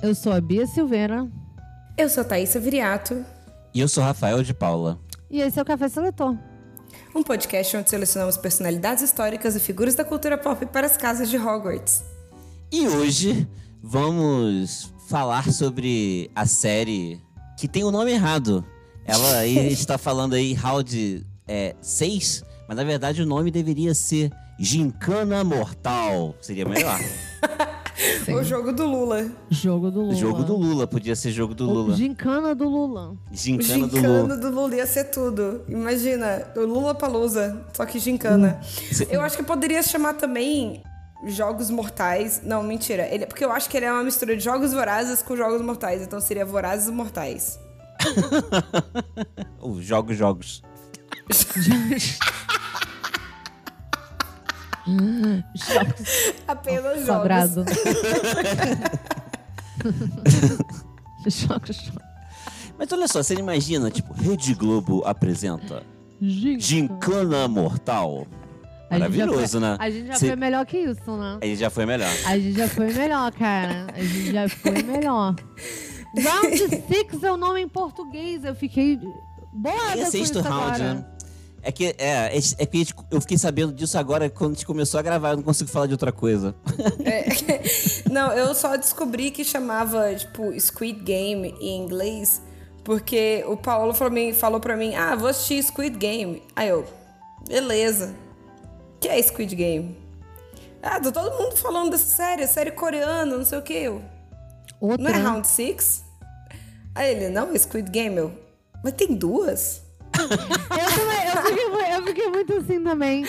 Eu sou a Bia Silveira. Eu sou a Thaisa Viriato. E eu sou Rafael de Paula. E esse é o Café Seletor. Um podcast onde selecionamos personalidades históricas e figuras da cultura pop para as casas de Hogwarts. E hoje vamos falar sobre a série que tem o nome errado. Ela aí está falando aí Round 6, é, mas na verdade o nome deveria ser Gincana Mortal. Seria melhor. Sim. O jogo do Lula. Jogo do Lula. Jogo do Lula, podia ser jogo do Lula. O gincana do Lula. Gincana, gincana do Lula. do Lula ia ser tudo. Imagina, o Lula Palusa, só que gincana. Hum. Eu acho que poderia chamar também Jogos Mortais. Não, mentira. Ele, porque eu acho que ele é uma mistura de Jogos Vorazes com Jogos Mortais. Então seria Vorazes Mortais. Os jogos, jogos. Apenas Sobrado. choque, choque. Mas olha só, você imagina, tipo, Rede Globo apresenta Gincana Mortal. Maravilhoso, foi, né? A gente já Cê... foi melhor que isso, né? A gente já foi melhor. A gente já foi melhor, cara. A gente já foi melhor. Round 6 é o nome em português. Eu fiquei boa. É sexto round, agora. né? É que, é, é, é que eu fiquei sabendo disso agora quando a gente começou a gravar, eu não consigo falar de outra coisa. É, não, eu só descobri que chamava, tipo, Squid Game em inglês, porque o Paulo falou, mim, falou pra mim, ah, vou assistir Squid Game. Aí eu, beleza. O que é Squid Game? Ah, tá todo mundo falando dessa série, série coreana, não sei o que. Outra. Não é Round Six? Aí ele, não, é Squid Game, eu. Mas tem duas? Eu também, eu fiquei, eu fiquei muito assim também.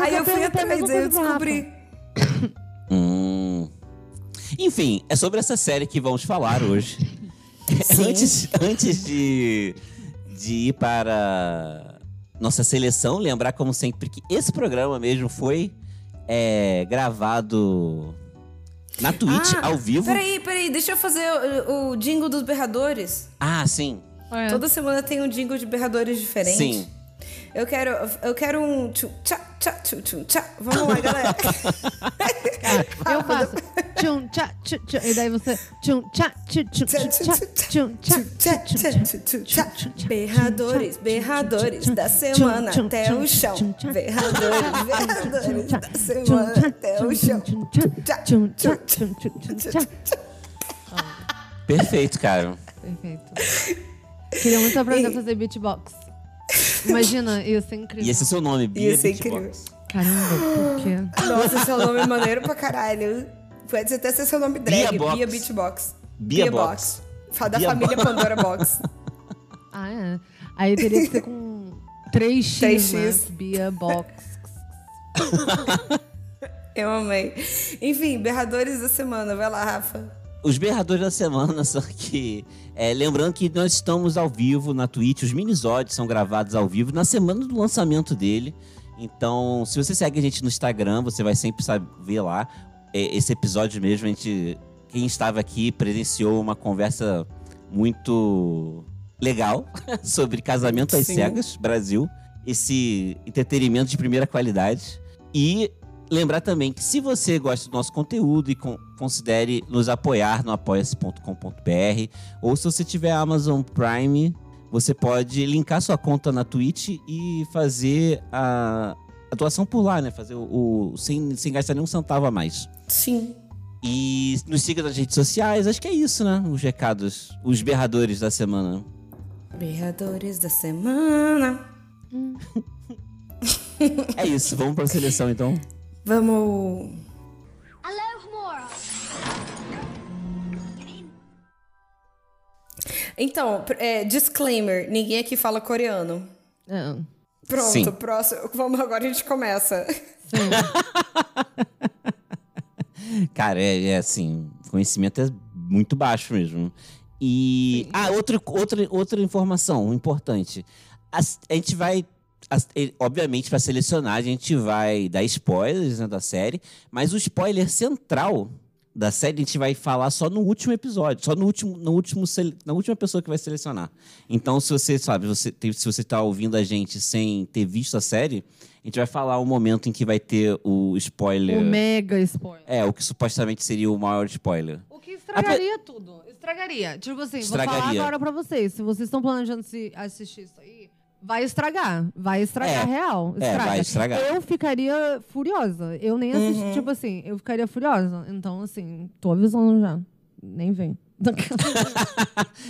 Aí eu fui atrás e eu descobri. Hum. Enfim, é sobre essa série que vamos falar hoje. antes, antes de, de ir para nossa seleção, lembrar como sempre que esse programa mesmo foi é, gravado na Twitch, ah, ao vivo. Peraí, peraí, deixa eu fazer o, o jingle dos berradores. Ah, sim. É. Toda semana tem um jingle de berradores diferente. Sim. Eu quero, eu quero um tchum, tchá, tchá, tchum, tchum, tchá. Vamos lá, galera. eu faço tchum, tchá, tchum. E daí você tchá, tchum, tchá, tchum, tchá, Berradores, berradores da semana até o chão. Berradores, berradores da semana até o chão. Perfeito, cara. Perfeito. Queria muito aprender a fazer beatbox. Imagina, ia ser incrível. Ia ser seu nome, Bia Ia ser Beatbox. incrível. Caramba, por quê? Nossa, seu nome é maneiro pra caralho. Pode até ser seu nome drag, Bia, Box. Bia Beatbox. Bia, Bia Box. Box. Da Bia família Box. Pandora Box. Ah, é. Aí teria que ser com 3x, 3x. Né? Bia Box. Eu amei. Enfim, berradores da semana. Vai lá, Rafa os berradores da semana, só que. É, lembrando que nós estamos ao vivo na Twitch, os minisódios são gravados ao vivo na semana do lançamento dele. Então, se você segue a gente no Instagram, você vai sempre saber lá. É, esse episódio mesmo, a gente. Quem estava aqui presenciou uma conversa muito legal sobre casamento às Sim. cegas, Brasil. Esse entretenimento de primeira qualidade. E Lembrar também que se você gosta do nosso conteúdo e con considere nos apoiar no apoia-se.com.br ou se você tiver Amazon Prime, você pode linkar sua conta na Twitch e fazer a, a doação por lá, né? Fazer o, o sem, sem gastar nenhum centavo a mais. Sim. E nos siga nas redes sociais. Acho que é isso, né? Os recados. Os berradores da semana. Berradores da semana. É isso. Vamos pra seleção, então. Vamos. Então, é, disclaimer: ninguém aqui fala coreano. É. Pronto, Sim. próximo. Vamos agora a gente começa. Cara, é, é assim, conhecimento é muito baixo mesmo. E. Ah, outra, outra, outra informação importante. As- a gente vai. Obviamente, para selecionar, a gente vai dar spoilers né, da série, mas o spoiler central da série a gente vai falar só no último episódio, só no último, no último, na última pessoa que vai selecionar. Então, se você sabe, você se você está ouvindo a gente sem ter visto a série, a gente vai falar o momento em que vai ter o spoiler. O mega spoiler. É, o que supostamente seria o maior spoiler. O que estragaria tudo. Estragaria. Tipo assim, vou falar Estragaria. agora pra vocês. Se vocês estão planejando se assistir isso aí, vai estragar. Vai estragar É. real. É, Estraga. vai estragar. Eu ficaria furiosa. Eu nem assisti, tipo assim, eu ficaria furiosa. Então, assim, tô avisando já. Nem vem.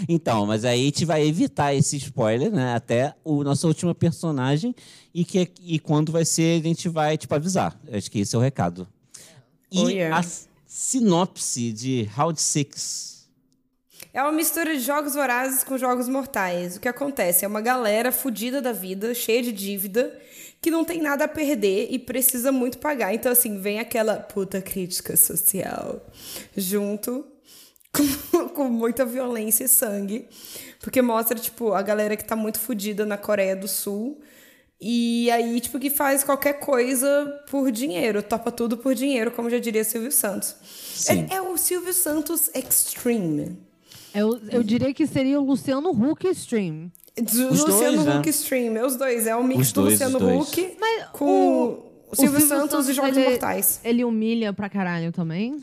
Então, mas aí a gente vai evitar esse spoiler, né? Até o nossa última personagem e, que, e quando vai ser, a gente vai, tipo, avisar. Acho que esse é o recado. E Oh, yeah. a sinopse de Round Six. É uma mistura de jogos vorazes com jogos mortais. O que acontece é uma galera fodida da vida, cheia de dívida, que não tem nada a perder e precisa muito pagar. Então, assim, vem aquela puta crítica social junto com, com muita violência e sangue. Porque mostra, tipo, a galera que tá muito fodida na Coreia do Sul. E aí, tipo, que faz qualquer coisa por dinheiro, topa tudo por dinheiro, como já diria Silvio Santos. É, é o Silvio Santos Extreme. Eu, eu diria que seria o Luciano Huck Stream. Do Os Luciano dois, né? Huck Stream. É os dois. É o mix Os do dois, Luciano. Huck Mas com o- o Silvio, Santos, e Jogos ele, Mortais. Ele humilha pra caralho também?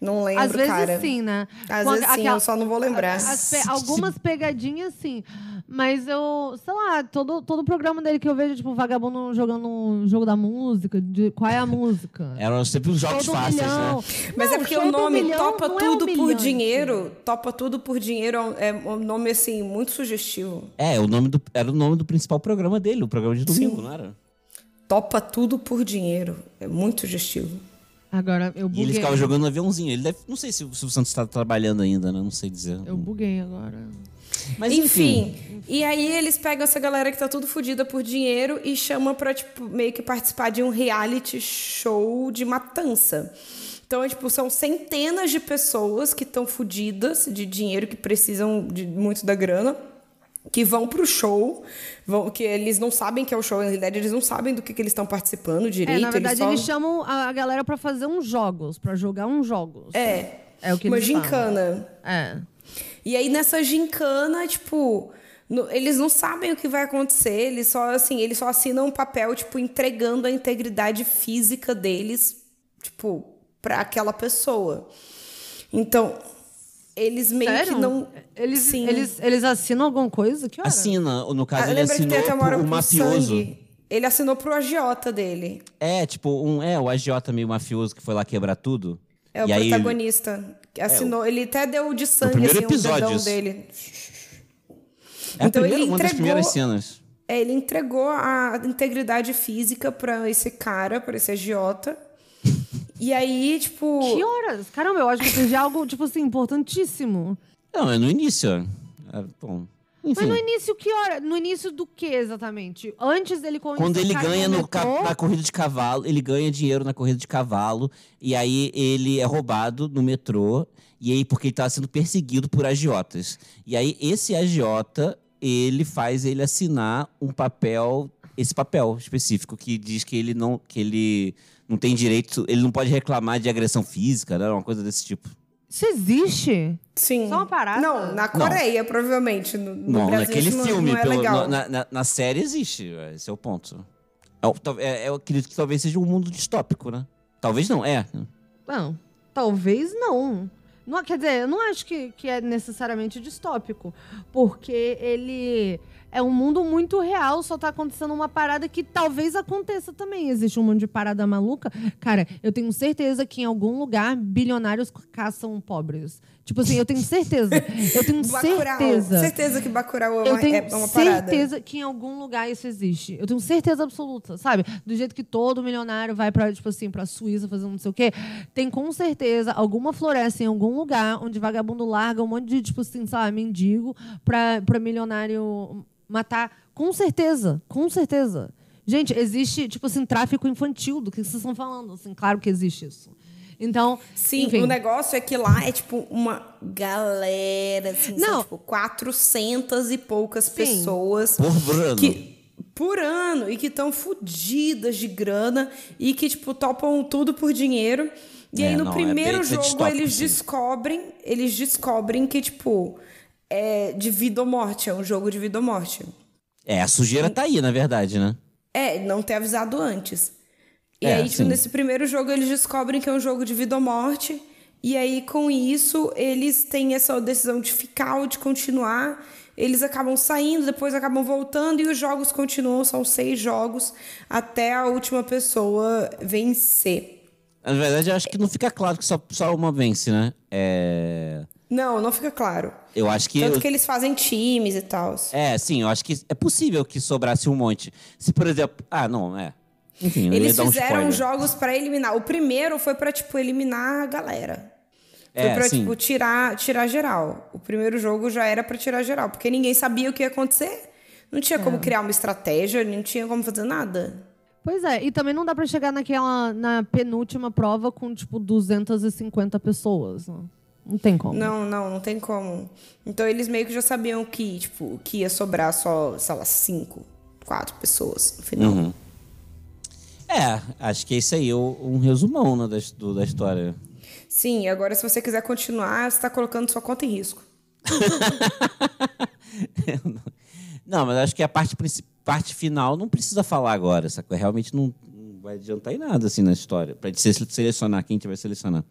Não lembro, Às vezes cara. sim, né? Às Com vezes sim, eu só não vou lembrar. as pe- algumas pegadinhas, sim. Mas eu, sei lá, todo, todo programa dele que eu vejo, tipo, vagabundo jogando um jogo da música, de qual é a música? Eram sempre os jogos Show do fáceis, milhão. né? Mas é Não, porque show o nome milhão Topa não é Tudo por humilhante. Dinheiro, Topa Tudo por Dinheiro é um nome, assim, muito sugestivo. É, o nome do, era o nome do principal programa dele, o programa de domingo, não era? Topa Tudo por Dinheiro. É muito sugestivo. Agora, eu E buguei. ele ficava jogando no aviãozinho. Ele deve, não sei se o Silvio Santos está trabalhando ainda, né? Não sei dizer. Eu buguei agora. Mas enfim. Enfim, e aí eles pegam essa galera que tá tudo fodida por dinheiro e chamam pra, tipo, meio que participar de um reality show de matança. Então, é, tipo, são centenas de pessoas que estão fodidas de dinheiro, que precisam de muito da grana, que vão pro show, vão, que eles não sabem que é o show, na realidade eles não sabem do que, que eles estão participando direito. É, na verdade, só- eles chamam a galera pra fazer uns jogos, pra jogar uns jogos. É, É o que uma eles falam. gincana. É. E aí nessa gincana, tipo, no- eles não sabem o que vai acontecer, eles só assim, eles só assinam um papel, tipo, entregando a integridade física deles, tipo, para aquela pessoa. Então, eles meio Sério? que não Eles, Sim. eles, eles assinam alguma coisa? Que hora? Assina, no caso, Ah, ele lembra que tem assinou hora pro pro mafioso. sangue. Ele assinou pro agiota dele. É, tipo, um, é, o agiota meio mafioso que foi lá quebrar tudo. É o E aí, protagonista. que assinou, ele até deu de sangue primeiro assim, episódio dedão isso. dele. É Então ele primeira, uma das entregou- primeiras cenas. É, ele entregou a integridade física pra esse cara, pra esse agiota. E aí, tipo. Que horas? Caramba, eu acho que eu perdi algo, tipo assim, importantíssimo. Não, é no início. É, bom, enfim. Mas no início, que hora? No início do que exatamente? Antes dele conhecer Quando ele ganha no ca- na corrida de cavalo, ele ganha dinheiro na corrida de cavalo, e aí ele é roubado no metrô, e aí porque ele tá sendo perseguido por agiotas. E aí esse agiota, ele faz ele assinar um papel, esse papel específico que diz que ele não que ele não tem direito, ele não pode reclamar de agressão física, né? Uma coisa desse tipo. Isso existe? Sim. Só uma parada? Não, na Coreia, provavelmente. No, no Não, Brasil naquele isso não, filme, não é pelo- legal. na, na- na série existe. Esse é o ponto. É, tal- é- eu acredito que talvez seja um mundo distópico, né? Talvez não, é. Não, talvez não. não. Quer dizer, eu não acho que, que é necessariamente distópico, porque ele é um mundo muito real, só tá acontecendo uma parada que talvez aconteça também. Existe um monte de parada maluca. Cara, eu tenho certeza que em algum lugar bilionários caçam pobres. Tipo assim, eu tenho certeza. Eu tenho Bacurau. certeza. Certeza que Bacurau é Eu uma, tenho é uma parada. certeza que em algum lugar isso existe. Eu tenho certeza absoluta, sabe? Do jeito que todo milionário vai pra, tipo assim, pra Suíça fazer um não sei o quê. Tem com certeza alguma floresta em algum lugar onde vagabundo larga um monte de, tipo assim, sabe, mendigo pra, pra milionário matar. Com certeza, com certeza. Gente, existe, tipo assim, tráfico infantil do que vocês estão falando. Assim, claro que existe isso. Então, Sim, enfim. o negócio é que lá é tipo uma galera, assim, são Não. tipo 400 e poucas pessoas Por ano. que por ano e que estão fodidas de grana e que tipo topam tudo por dinheiro. E É, aí no não, é primeiro bem jogo eles sim. descobrem, eles descobrem que tipo é de vida ou morte, é um jogo de vida ou morte. É, a sujeira tá aí, na verdade, né? É, não ter avisado antes. E É, aí, tipo, nesse primeiro jogo, eles descobrem que é um jogo de vida ou morte. E aí, com isso, eles têm essa decisão de ficar ou de continuar. Eles acabam saindo, depois acabam voltando e os jogos continuam. São seis jogos até a última pessoa vencer. Na verdade, eu acho que não fica claro que só, só uma vence, né? É... Não, não fica claro. Eu acho que. Tanto que eles fazem times e tal. É, sim, eu acho que é possível que sobrasse um monte. Se, por exemplo. Ah, não, é. Enfim, eu ia Eles dar um fizeram spoiler. jogos pra eliminar. O primeiro foi pra, tipo, eliminar a galera. Foi É, pra, sim. tipo, tirar, tirar geral. O primeiro jogo já era pra tirar geral, porque ninguém sabia o que ia acontecer. Não tinha É. como criar uma estratégia, não tinha como fazer nada. Pois é, e também não dá pra chegar naquela na penúltima prova com tipo 250 pessoas. Não, não tem como. Não, não, não tem como. Então eles meio que já sabiam que, tipo, que ia sobrar só, sei lá, cinco, quatro pessoas no final. Uhum. É, acho que é isso aí, o- um resumão né, da, do- da história. Sim, agora se você quiser continuar, você tá colocando sua conta em risco. Não, mas acho que a parte, parte final não precisa falar agora, sacou? Realmente não, não vai adiantar em nada assim na história, se- selecionar quem a gente vai selecionar.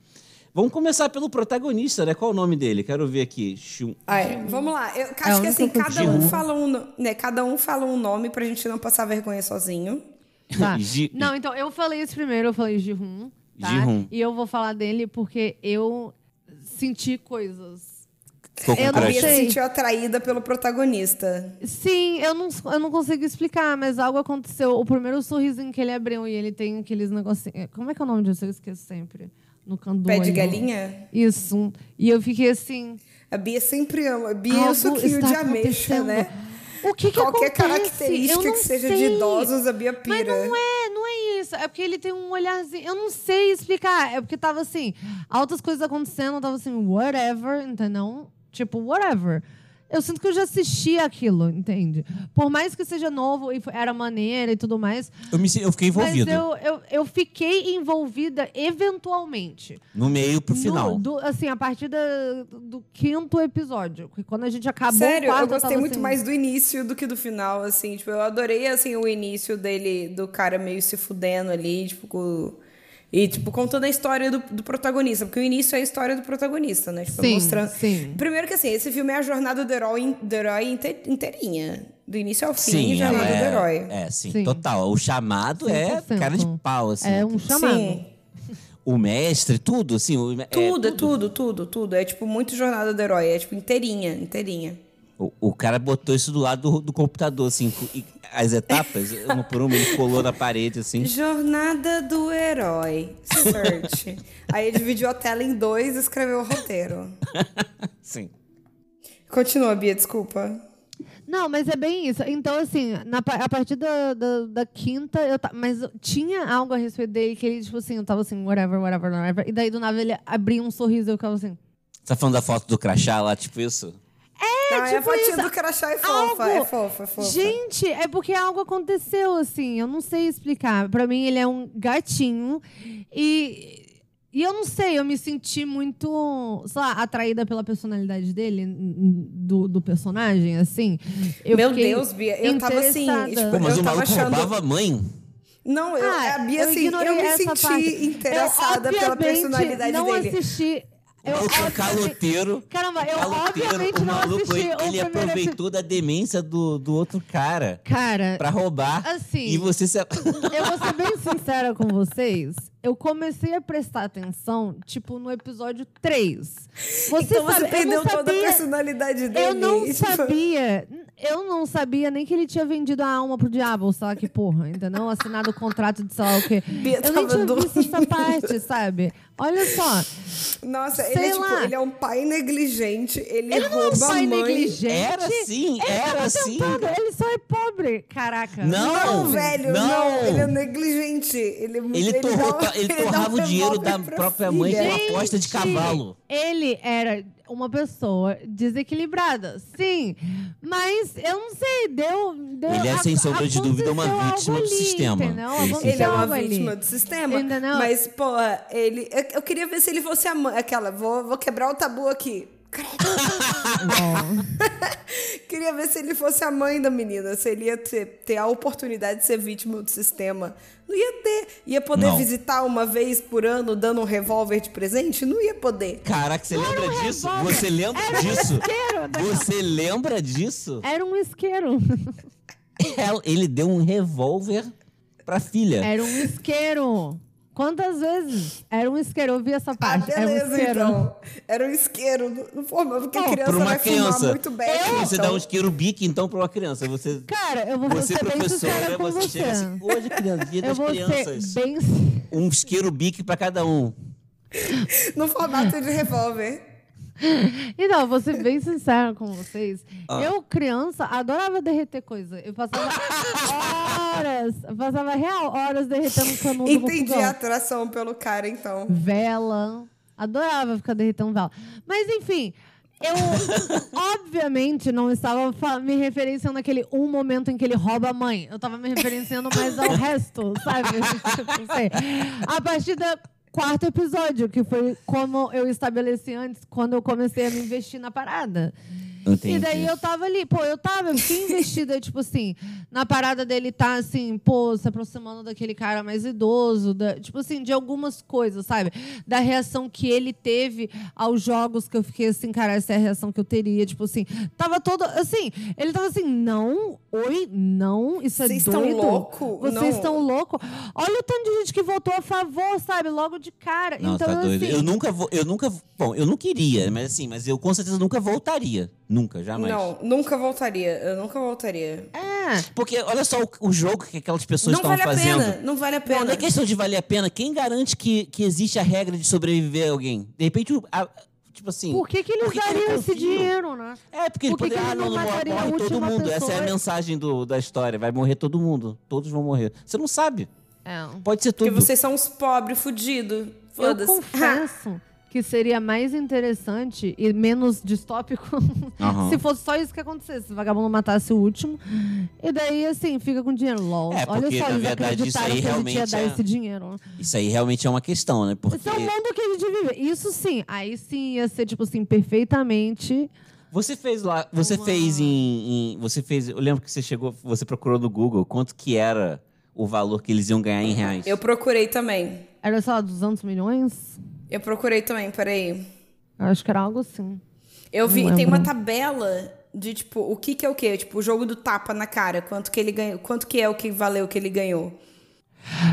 Vamos começar pelo protagonista, né? Qual o nome dele? Quero ver aqui. Shun- Ah, é. Vamos lá. Eu acho o que assim, cada um, fala um, né, cada um fala um nome pra gente não passar vergonha sozinho. Tá. Não, então eu falei esse primeiro, eu falei Ji-Hun, tá? Ji-hun. E eu vou falar dele porque eu senti coisas. Eu não. Bia se sei. sentiu atraída pelo protagonista. Sim, eu não, eu não consigo explicar, mas algo aconteceu. O primeiro sorrisinho que ele abriu e ele tem aqueles negocinhos. Como é que é o nome disso? Eu esqueço sempre. No canto do Pé de olho. galinha? Isso. E eu fiquei assim. A Bia sempre ama. A Bia é o suquinho de ameixa, né? O que, que Qualquer acontece? característica que seja de sei. idosos, a Bia Mas pira. não é, não é isso. É porque ele tem um olharzinho. Eu não sei explicar. É porque tava assim, altas coisas acontecendo, eu tava assim, whatever, entendeu? Tipo, whatever. Eu sinto que eu já assisti aquilo, entende? Por mais que seja novo e era maneira e tudo mais. Eu, me, eu fiquei envolvido. Mas eu, eu, eu fiquei envolvida eventualmente. No meio pro No- final. do- assim, a partir da- do quinto episódio. que Quando a gente acabou Sério, o quarto, eu gostei tava muito assim, mais do início do que do final, assim. Tipo, eu adorei, assim, o início dele, do cara meio se fudendo ali, tipo, com... E, tipo, contando a história do, do protagonista. Porque o início é a história do protagonista, né? Tipo, Sim, mostrando... sim. Primeiro que, assim, esse filme é a jornada do herói, do herói inte- inteirinha. Do início ao fim, Sim, jornada do herói. é, é sim, Sim. total. O chamado é 100%. cara de pau, assim. É um chamado. Sim. O mestre, tudo, assim. o- é, Tudo, é tudo, tudo, tudo. É, tipo, muito jornada do herói. É, tipo, inteirinha, inteirinha. O, o cara botou isso do lado do, do computador, assim, e as etapas, uma por uma, ele colou na parede, assim. Jornada do Herói. Search. Aí ele dividiu a tela em dois e escreveu o roteiro. Sim. Continua, Bia, desculpa. Não, mas é bem isso. Então, assim, na a partir da, da, da quinta, eu ta- mas tinha algo a respeito dele que ele, tipo assim, eu tava assim, whatever, whatever, whatever. E daí, do nada, ele abria um sorriso e eu ficava assim. Você tá falando da foto do crachá lá, tipo isso? É, ah, é a tipo fotinha isso. do crachá é fofa, Algo- é fofa, é fofa. Gente, é porque algo aconteceu, assim. Eu não sei explicar. Pra mim, ele é um gatinho. E. E eu não sei, eu me senti muito, sei lá, atraída pela personalidade dele, do, do personagem, assim. Eu Meu Deus, Bia, eu tava assim, interessada. tipo, Pô, mas Eu o maluco achando- roubava a mãe. Não, eu, Ah, a Bia, eu assim, eu me senti parte. interessada eu, pela personalidade não dele. assisti Eu, obviamente- caloteiro. Caramba, eu caloteiro, obviamente o não maluco, assisti ele, o aproveitou da demência do, do outro cara Cara, pra roubar. assim- E você se... eu vou ser bem sincera com vocês. Eu comecei a prestar atenção, tipo, no episódio 3. Você então sabe, você perdeu eu não toda a sabia, personalidade dele. Eu não tipo, sabia. Eu não sabia nem que ele tinha vendido a alma pro diabo, sei lá que porra, entendeu? Assinado o contrato de sei lá o quê. Bia Eu nem tinha visto essa parte, sabe? Olha só. Nossa, ele Sei é, tipo, ele é um pai negligente, ele, Ele não é um rouba pai mãe. negligente. Era assim, Ele era assim. tentando, Ele só é pobre. Caraca. Não, Não, velho, não. não. Ele é negligente. Ele, Ele, dá torrou- ele dá um torrava o dinheiro da própria mãe filha. com a aposta de cavalo. Ele era uma pessoa desequilibrada, sim. Mas eu não sei, deu. deu Ele é, sem sombra de dúvida, uma vítima do sistema. Ele, sim. Aconteceu Ele é uma vítima do sistema. Entendeu? Mas, porra, ele. Eu, eu queria ver se ele fosse a mãe. Aquela, vou, vou quebrar o tabu aqui. Queria ver se ele fosse a mãe da menina, se ele ia ter, ter a oportunidade de ser vítima do sistema. Não ia ter. Ia poder Não. visitar uma vez por ano dando um revólver de presente? Não ia poder. Caraca, você lembra um disso? revólver. Você lembra Era um disso? isqueiro, né? Você lembra disso? Era um isqueiro. Ela- Ele deu um revólver pra filha. Era um isqueiro. Quantas vezes? Era um isqueiro, eu vi essa Ah, parte. Era um beleza, isqueiro. então. Era um isqueiro. Não, formava, porque a Não, criança pra uma vai criança. muito bem. Você então. dá um isqueiro bique, então, pra uma criança. Você, Cara, eu vou você ser bem professora, com você, você. chega assim, hoje, criança, dia eu das crianças. bem... Um isqueiro bique pra cada um. No formato de revólver. Então, vou ser bem sincera com vocês. Ah. Eu, criança, adorava derreter coisa. Eu passava horas, eu passava real horas derretendo canudo Entendi a atração pelo cara, então. Vela. Adorava ficar derretendo vela. Mas, enfim, eu obviamente não estava me referenciando naquele um momento em que ele rouba a mãe. Eu estava me referenciando mais ao resto, sabe? Tipo, não sei. A partir do quarto episódio, que foi como eu estabeleci antes, quando eu comecei a me investir na parada. Entendi. E daí eu tava ali, pô, eu tava, eu fiquei investida, tipo assim, na parada dele tá assim, pô, se aproximando daquele cara mais idoso, da- tipo assim, de algumas coisas, sabe? Da reação que ele teve aos jogos que eu fiquei assim, cara, essa é a reação que eu teria, tipo assim, tava todo, assim, ele tava assim, não, oi, não, isso é Vocês estão doido. louco? Vocês Não. estão louco? Olha o tanto de gente que votou a favor, sabe? Logo de cara. Não, então, tá doido. assim, Eu nunca vou. Eu nunca. Bom, eu não queria, mas assim, mas eu com certeza nunca voltaria. Nunca, jamais. Não, nunca voltaria. Eu nunca voltaria. É. Porque olha só o, o jogo que aquelas pessoas Não estavam vale a fazendo. pena. Não vale a Não, pena. não é questão de valer a pena. Quem garante que, que existe a regra de sobreviver a alguém? De repente, a- tipo assim. Por que, que eles por que que dariam ele esse dinheiro, né? É, porque ele Por que que Ah, não não, não morre, morre todo mundo. Essa é a pessoa? mensagem do, da história. Vai morrer todo mundo. Todos vão morrer. Você não sabe. É. Pode ser Porque tudo. vocês são uns pobres fudidos. Eu Foda-se. confesso que seria mais interessante e menos distópico Aham. se fosse só isso que acontecesse. Se o vagabundo matasse o último. E daí, assim, fica com dinheiro. LOL. É, Olha porque, só, na eles verdade, isso aí que tinha realmente dar é- esse dinheiro. Isso aí realmente é uma questão, né? Porque Esse é o mundo que a gente vive. Isso sim. Aí sim ia ser, tipo assim, perfeitamente. você fez lá, você Uma- fez em, em- você fez, eu lembro que você chegou, você procurou no Google quanto que era o valor que eles iam ganhar em reais. Eu procurei também. Era, sei lá, 200 milhões? Eu procurei também, peraí. Eu acho que era algo assim. Eu vi, tem uma tabela de, tipo, o que que é o quê? Tipo, o jogo do tapa na cara. Quanto que ele ganhou, quanto que é o que valeu que ele ganhou.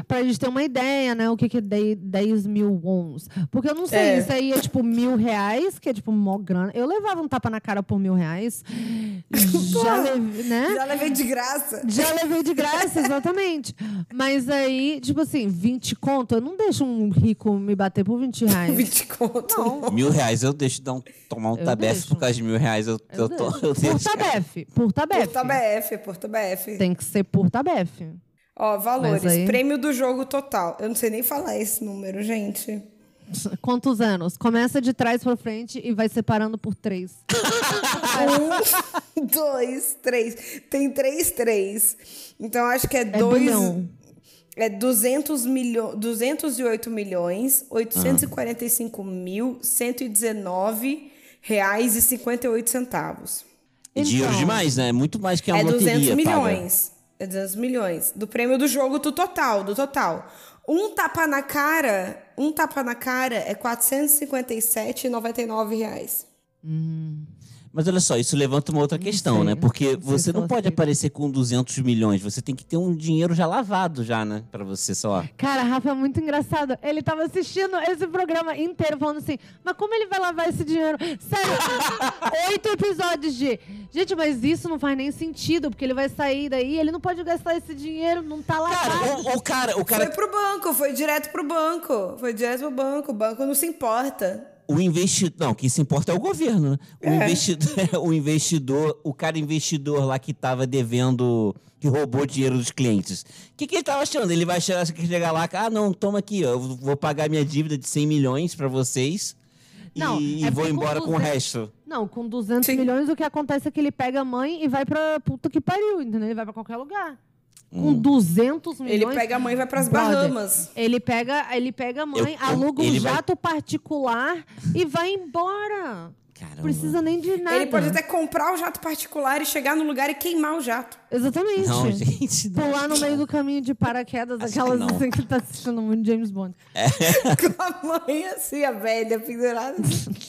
Pra gente ter uma ideia, né? O que, que é 10, 10 mil wons. Porque eu não sei, É. isso aí é tipo mil reais, que é tipo mó grana. Eu levava um tapa na cara por mil reais. Já levei, né? Já levei de graça. Já levei de graça, exatamente. Mas aí, tipo assim, 20 conto, eu não deixo um rico me bater por 20 reais. 20 conto. Não. Mil reais eu deixo dar um, tomar um Eu tabefe deixo. por causa de mil reais. Eu, eu, Eu tô, deixo. eu Por deixo. tabef. Por tabef. Porta BF, Porta BF. Tem que ser por tabef. Ó, valores. Aí- Prêmio do jogo total. Eu não sei nem falar esse número, gente. Quantos anos? Começa de trás pra frente e vai separando por três. Um, dois, três. Tem três, três. Então acho que é, É dois. bilhão. É 200 milho, 208 milhões, 845 mil, 119 reais e 58 centavos. É dinheiro Então. demais, né? É muito mais que a É loteria 200 paga. milhões. É 200 milhões. Do prêmio do jogo, do total, do total. Um tapa na cara, um tapa na cara é 457,99 reais. Mas olha só, isso levanta uma outra questão, sei, né? Porque não você não pode aceito. aparecer com 200 milhões. Você tem que ter um dinheiro já lavado já, né? Pra você só. Cara, Rafa é muito engraçado. Ele tava assistindo esse programa inteiro falando assim, mas como ele vai lavar esse dinheiro? Sério, oito episódios de... Gente, mas isso não faz nem sentido, porque ele vai sair daí, ele não pode gastar esse dinheiro, não tá lavado. Cara, o, o cara, o cara Foi pro banco, foi direto pro banco. Foi direto pro banco. O banco não se importa. O investidor. Não, quem se importa é o governo, né? O, É. investidor, o investidor, o cara investidor lá que tava devendo, que roubou dinheiro dos clientes. O que, que ele tava achando? Ele vai chegar, chegar lá, ah, não, toma aqui, ó, eu vou pagar minha dívida de 100 milhões pra vocês Não, e, é e vou porque com embora com o 200 resto. Não, com 200 Sim. milhões, o que acontece é que ele pega a mãe e vai pra puta que pariu, entendeu? Ele vai pra qualquer lugar. Com 200 milhões... Ele pega a mãe e vai pras brother, Bahamas. Ele pega, ele pega a mãe, Eu- aluga um ele vai- jato particular e vai embora. Caramba. Não precisa nem de nada. Ele pode até comprar o jato particular e chegar no lugar e queimar o jato. Exatamente. Não, gente. não. Pular no meio do caminho de paraquedas, Acho que aquelas não. assim que tá assistindo muito James Bond. Com a mãe assim, a velha pendurada.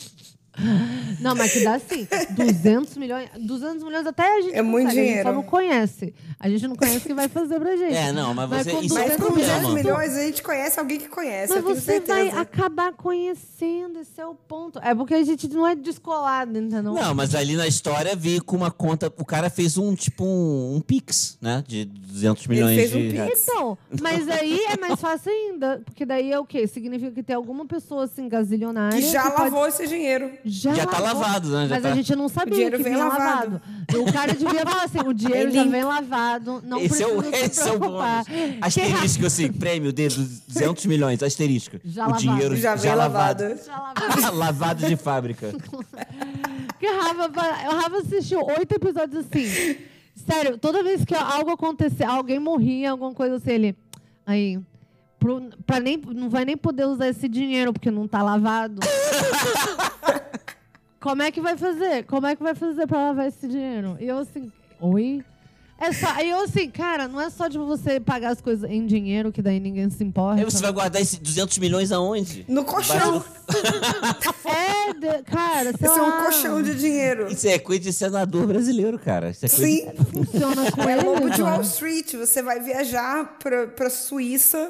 Não, mas que dá sim. 200 milhões. 200 milhões até a gente É muito consegue, A gente dinheiro. só não conhece. A gente não conhece o que vai fazer pra gente. É, não, mas você- com isso é Mas 200 com problema. 200 milhões, a gente conhece alguém que conhece, Mas eu tenho você vai acabar conhecendo, esse é o ponto. É porque a gente não é descolado, entendeu? Não, mas ali na história veio com uma conta. O cara fez um tipo um, um Pix, né? De 200 milhões fez um de Pix. reais. Então, mas aí é mais fácil ainda. Porque daí é o quê? Significa que tem alguma pessoa assim, gazilionária. Que já que pode- lavou esse dinheiro. Já, Já tá lavado, né? Já Mas tá- a gente não sabia O dinheiro que vem vinha lavado. lavado. O cara devia falar assim: o dinheiro É já vem lavado. Não esse é o, precisa se esse é o preocupar. bônus. Asterisco, assim, prêmio de 200 milhões, asterisco. Já o lavado. dinheiro Já já, vem lavado. lavado. Já lavado. lavado de fábrica. Porque o Rafa, o Rafa assistiu oito episódios assim. Sério, toda vez que algo acontecia, alguém morria, alguma coisa assim, ele. Aí. Pro, pra nem, não vai nem poder usar esse dinheiro porque não tá lavado. Como é que vai fazer? Como é que vai fazer pra lavar esse dinheiro? E eu assim, oi? É só, eu assim, cara, não é só de você pagar as coisas em dinheiro, que daí ninguém se importa. Aí você vai guardar esses 200 milhões aonde? No colchão. É, de- cara, sei é lá, um colchão de dinheiro. Isso é coisa de senador brasileiro, cara. Isso é coisa Sim. funciona com É ele. lobo de cara. Wall Street. Você vai viajar pra, pra Suíça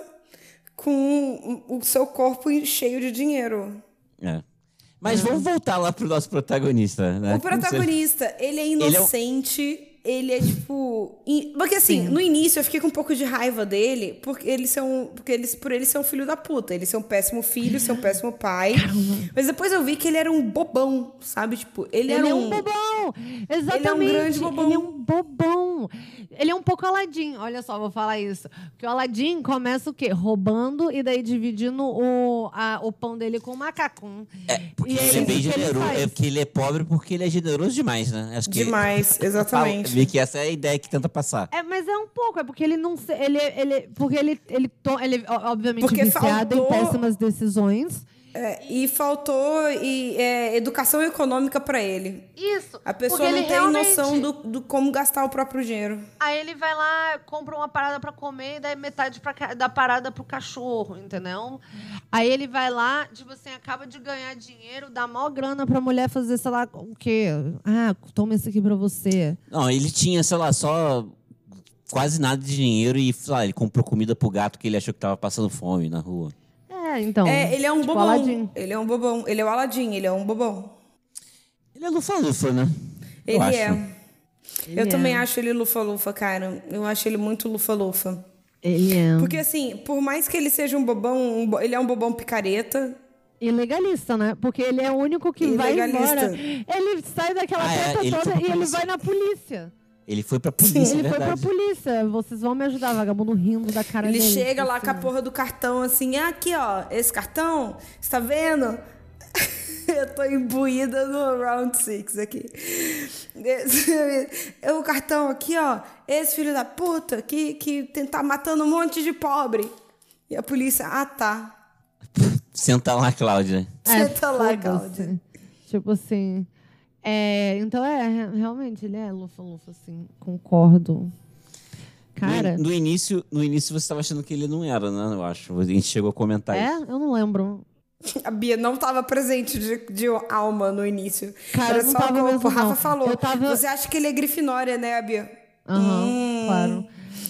com o seu corpo cheio de dinheiro. É. Mas vamos voltar lá pro nosso protagonista, né? O protagonista, ele é inocente. Ele é tipo. in- Porque assim, no início eu fiquei com um pouco de raiva dele, porque eles são. Porque eles, por ele ser um filho da puta. Ele ser um péssimo filho, ser um péssimo pai. Mas depois eu vi que ele era um bobão, sabe? Tipo, ele, Ele era é um bobão! Exatamente. grande bobão. Ele é um bobão. Ele é um pouco Aladim. Olha só, vou falar isso. Porque o Aladim começa o quê? Roubando e daí dividindo o, a- o pão dele com o macacum. É, porque E ele é bem ele generoso. É porque ele é pobre porque ele é generoso demais, né? Acho que Demais, exatamente. Meio que essa é a ideia que tenta passar. É, mas é um pouco, é porque ele não se- ele ele porque ele ele, to- ele obviamente Porque viciado faltou- em péssimas decisões. É, e faltou e, é, educação econômica pra ele. Isso. A pessoa não ele tem noção do, do como gastar o próprio dinheiro. Aí ele vai lá, compra uma parada pra comer e dá metade pra, da parada pro cachorro, entendeu? Aí ele vai lá, tipo assim, acaba de ganhar dinheiro, dá maior grana pra mulher fazer, sei lá, o quê? Ah, toma esse aqui pra você. Não, ele tinha, sei lá, só quase nada de dinheiro e, sei lá, ele comprou comida pro gato que ele achou que tava passando fome na rua. É, então. É, ele é um tipo, bobão. Aladdin. Ele é um bobão. Ele é o Aladim, ele é um bobão. Ele é lufa-lufa, né? Eu Ele acho. é. Ele eu é. também acho ele lufa-lufa, cara. Eu acho ele muito lufa-lufa. Ele é. Porque, assim, por mais que ele seja um bobão, um bo- ele é um bobão picareta. E legalista, né? Porque ele é o único que vai embora. Ele sai daquela Ah, é, toda e ele vai na polícia. Ele foi pra polícia, ele é foi pra polícia. Vocês vão me ajudar, vagabundo rindo da cara Ele dele. chega lá assim. com a porra do cartão, assim, ah, aqui, ó, esse cartão, você tá vendo? Eu tô imbuída no Round Six aqui. Esse- o cartão aqui, ó, esse filho da puta que, que tá matando um monte de pobre. E a polícia, ah, tá. Senta lá, Cláudia. É, Senta lá. Cláudia. Tipo assim. É, então é, re- realmente, ele é lufa-lufa, assim, concordo. cara. No, no início, no início você estava achando que ele não era, né? Eu acho. A gente chegou a comentar É? isso. Eu não lembro. A Bia não tava presente de, de alma no início. Cara, Era não só tava como mesmo, o Rafa não. falou. Eu tava- Você acha que ele é grifinória, né, Bia? Aham, Hum. claro.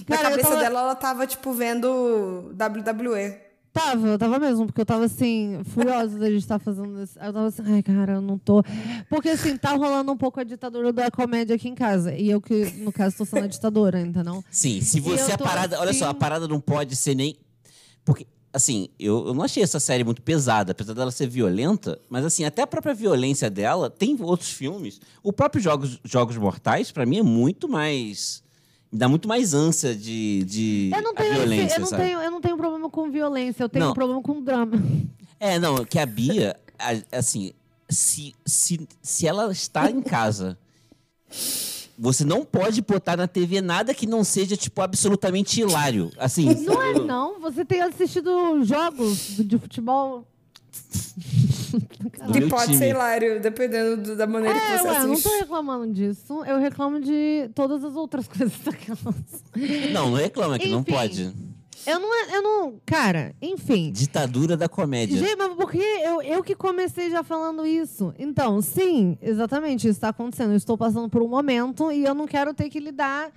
Na Cara, eu cabeça tava- dela, ela tava, tipo, vendo WWE. Tava, tava mesmo, porque eu tava assim, furiosa da gente estar fazendo isso. Eu tava assim, ai, cara, eu não tô. Porque assim, tá rolando um pouco a ditadura da comédia aqui em casa. E eu que, no caso, tô sendo a ditadora, entendeu? Sim, se você eu a parada. Olha só, a assim- parada não pode ser nem. Porque, assim, eu, eu não achei essa série muito pesada, apesar dela ser violenta, mas assim, até a própria violência dela, tem outros filmes. O próprio Jogos, Jogos Mortais, pra mim, é muito mais. Dá muito mais ânsia de, de Eu não tenho, violência, eu não sabe? tenho, eu não tenho problema com violência, eu tenho Não. problema com drama. É, não, que a Bia, assim, se, se, se ela está em casa, você não pode botar na TV nada que não seja, tipo, absolutamente hilário. Assim, Não é não, você tem assistido jogos de futebol. E meu pode time. ser hilário, dependendo do- da maneira que É, você ué, eu não assiste. tô reclamando disso. Eu reclamo de todas as outras coisas daquelas. Não, não reclama que não Enfim. pode. Eu não, eu não. Cara, enfim. Ditadura da comédia. Gente, mas porque eu, eu que comecei já falando isso. Então, sim, exatamente, isso tá acontecendo. Eu estou passando por um momento e eu não quero ter que lidar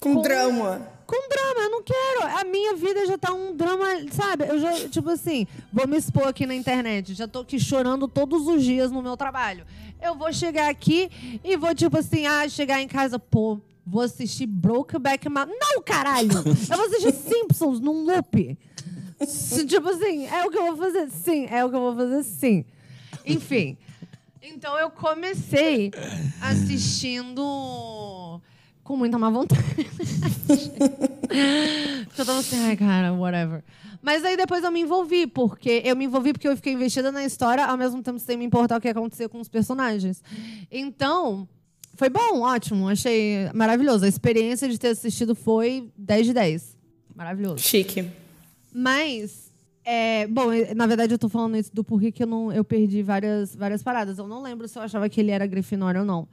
Com Com- drama. Com drama. Eu não quero. A minha vida já tá um drama, sabe? Eu já, tipo assim, vou me expor aqui na internet. Já tô aqui chorando todos os dias no meu trabalho. Eu vou chegar aqui e vou, tipo assim, ah, chegar em casa, pô. Vou assistir Brokeback Mountain. Não, caralho! Eu vou assistir Simpsons num loop. Tipo assim, é o que eu vou fazer? Sim, é o que eu vou fazer? Sim. Enfim. Então eu comecei assistindo com muita má vontade. Porque eu tava assim, ai, cara, whatever. Mas aí depois eu me envolvi, porque eu me envolvi porque eu fiquei investida na história, ao mesmo tempo sem me importar o que ia acontecer com os personagens. Então, foi bom, ótimo, achei maravilhoso. A experiência de ter assistido foi 10 de 10. Maravilhoso. Chique. Mas, é, bom, na verdade eu tô falando isso do porquê que eu, não, eu perdi várias, várias paradas. Eu não lembro se eu achava que ele era Grifinória ou não.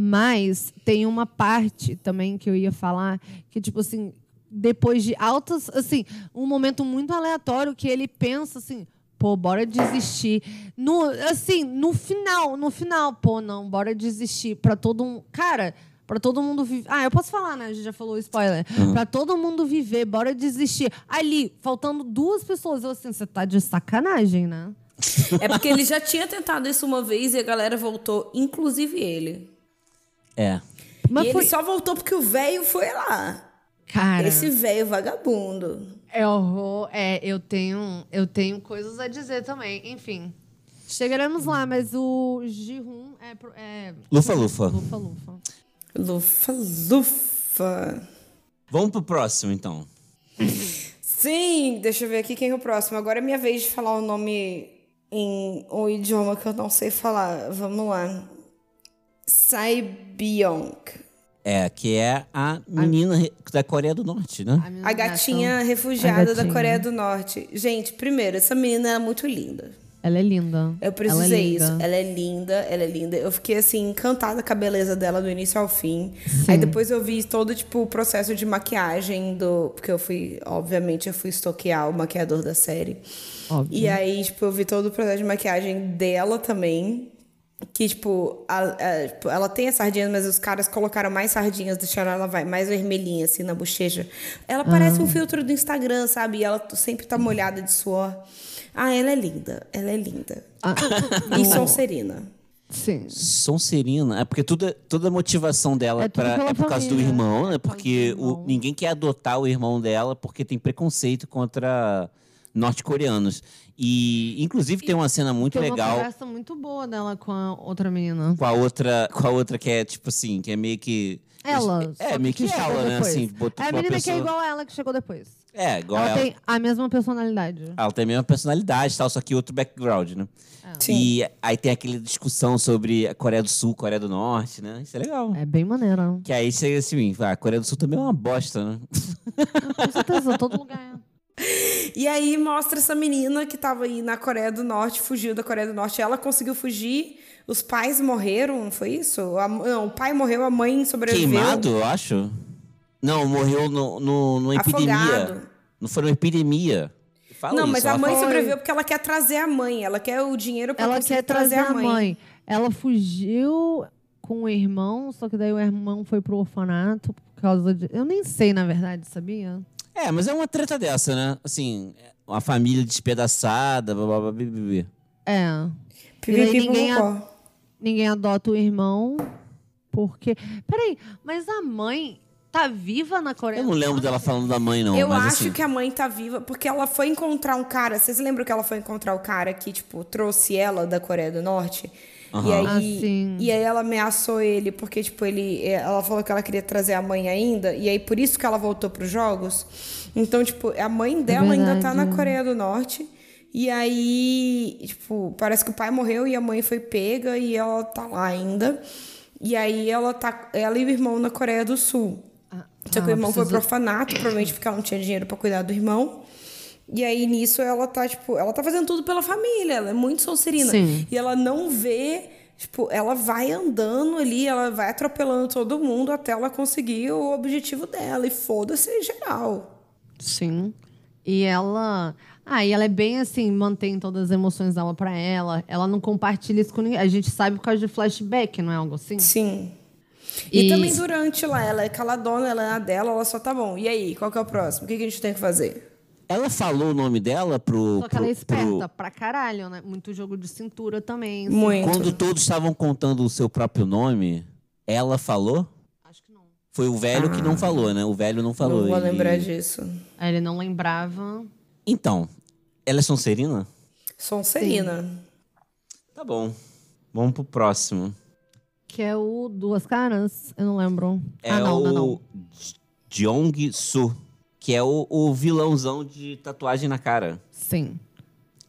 Mas tem uma parte também que eu ia falar que, tipo assim, depois de altas, assim, um momento muito aleatório que ele pensa assim, pô, bora desistir. No, assim, no final, no final, pô, não, bora desistir pra todo um, cara, pra todo mundo viver. Ah, eu posso falar, né? A gente já falou o spoiler. Pra todo mundo viver, bora desistir. Ali, faltando duas pessoas, eu assim, você tá de sacanagem, né? É porque ele já tinha tentado isso uma vez e a galera voltou, inclusive ele. É. Mas e foi, ele só voltou porque o velho foi lá. cara, Esse velho vagabundo. é horror, é, eu tenho, eu tenho coisas a dizer também. Enfim, chegaremos lá, mas o Jihun é, pro- é Lufa, lufa. lufa, lufa. Lufa, lufa. Vamos pro próximo, então. Sim, deixa eu ver aqui quem é o próximo. Agora é minha vez de falar o nome em um idioma que eu não sei falar. Vamos lá. Saibyong. É, que é a menina re- da Coreia do Norte, né? A gatinha refugiada A da gatinha. Coreia do Norte. Gente, primeiro, essa menina é muito linda. Ela é linda. Eu preciso Ela é isso. Ela é linda, ela é linda. Eu fiquei assim, encantada com a beleza dela do início ao fim. Aí depois eu vi todo, tipo, o processo de maquiagem do. Porque eu fui, obviamente, eu fui estoquear o maquiador da série. Óbvio. E aí, tipo, eu vi todo o processo de maquiagem dela também. Que, tipo, a- a- tipo, ela tem as sardinhas, mas os caras colocaram mais sardinhas, deixaram ela vai, mais vermelhinha, assim, na bochecha. Ela parece um filtro do Instagram, sabe? E ela sempre tá molhada de suor. Ah, ela é linda. Ela é linda. Ah, E Sonserina. Sim. Sonserina. É porque tudo, toda a motivação dela É pra- é por causa do família. irmão, né? É causa Porque do o- ninguém quer adotar o irmão dela porque tem preconceito contra norte-coreanos. E, inclusive, tem uma cena muito Tem uma legal conversa muito boa dela com a outra menina. com a outra, com a outra que é tipo assim, que é meio que Ela. É, só meio que chegou ela, né? depois. Assim, botou é a uma menina que é pessoa- igual a ela que chegou depois. É, igual ela ela. tem a mesma personalidade. Ela tem a mesma personalidade e tal, só que outro background, né? Sim. E aí tem aquela discussão sobre a Coreia do Sul, Coreia do Norte, né? Isso é legal. É bem maneira. Que aí chega assim, ah, a Coreia do Sul também é uma bosta, né? Com certeza, todo lugar é. E aí mostra essa menina que tava aí na Coreia do Norte, fugiu da Coreia do Norte. Ela conseguiu fugir, os pais morreram, não foi isso? A- não, o pai morreu, a mãe sobreviveu. Queimado, eu acho. Não, morreu no, no, numa epidemia. Afogado. Não foi numa epidemia. Fala não, isso, mas a mãe foi- sobreviveu porque ela quer trazer a mãe. Ela quer o dinheiro pra Ela conseguir quer trazer a mãe. mãe. Ela fugiu com o irmão, só que daí o irmão foi pro orfanato por causa de. Eu nem sei, na verdade, sabia? É, mas é uma treta dessa, né? Assim, uma família despedaçada, blá, blá, blá, blá, blá. É. E daí ninguém popó. Ninguém adota o irmão, porque. Peraí, mas a mãe tá viva na Coreia Eu não lembro dela falando da mãe, não. Eu mas, acho assim, que a mãe tá viva porque ela foi encontrar um cara. Vocês lembram que ela foi encontrar o cara que, tipo, trouxe ela da Coreia do Norte? E Aham. aí, Ah, sim. e aí ela ameaçou ele porque, tipo, ele, ela falou que ela queria trazer a mãe ainda. E aí por isso que ela voltou pros jogos. Então, tipo, a mãe dela ainda tá na. Coreia do Norte. E aí, tipo, parece que o pai morreu e a mãe foi pega e ela tá lá ainda. E aí ela tá, ela e o irmão na Coreia do Sul. Só que o Ah, irmão foi pro orfanato, provavelmente porque ela não tinha dinheiro pra cuidar do irmão. E aí, nisso, ela tá, tipo, ela tá fazendo tudo pela família, ela é muito sonserina. Sim. E ela não vê, tipo, ela vai andando ali, ela vai atropelando todo mundo até ela conseguir o objetivo dela. E foda-se geral. Sim. E ela. Ah, e ela é bem assim, mantém todas as emoções dela pra ela. Ela não compartilha isso com ninguém. A gente sabe por causa de flashback, não é algo assim? Sim. E, E- também durante lá, ela é caladona, ela é na dela, ela só tá bom. E aí, qual que é o próximo? O que, que a gente tem que fazer? Ela falou o nome dela pro. Só que ela é pro- esperta pro- pra caralho, né? Muito jogo de cintura também. Muito. Quando todos estavam contando o seu próprio nome, ela falou? Acho que não. Foi o velho que não falou, né? O velho não falou. Ah. não vou ele- lembrar disso. Ele não lembrava. Então, ela é Sonserina? Sonserina. Tá bom. Vamos pro próximo. Que é o Duas Caras. Eu não lembro. É ah, não, o não, não. Jeong Soo, que é o, o vilãozão de tatuagem na cara. Sim.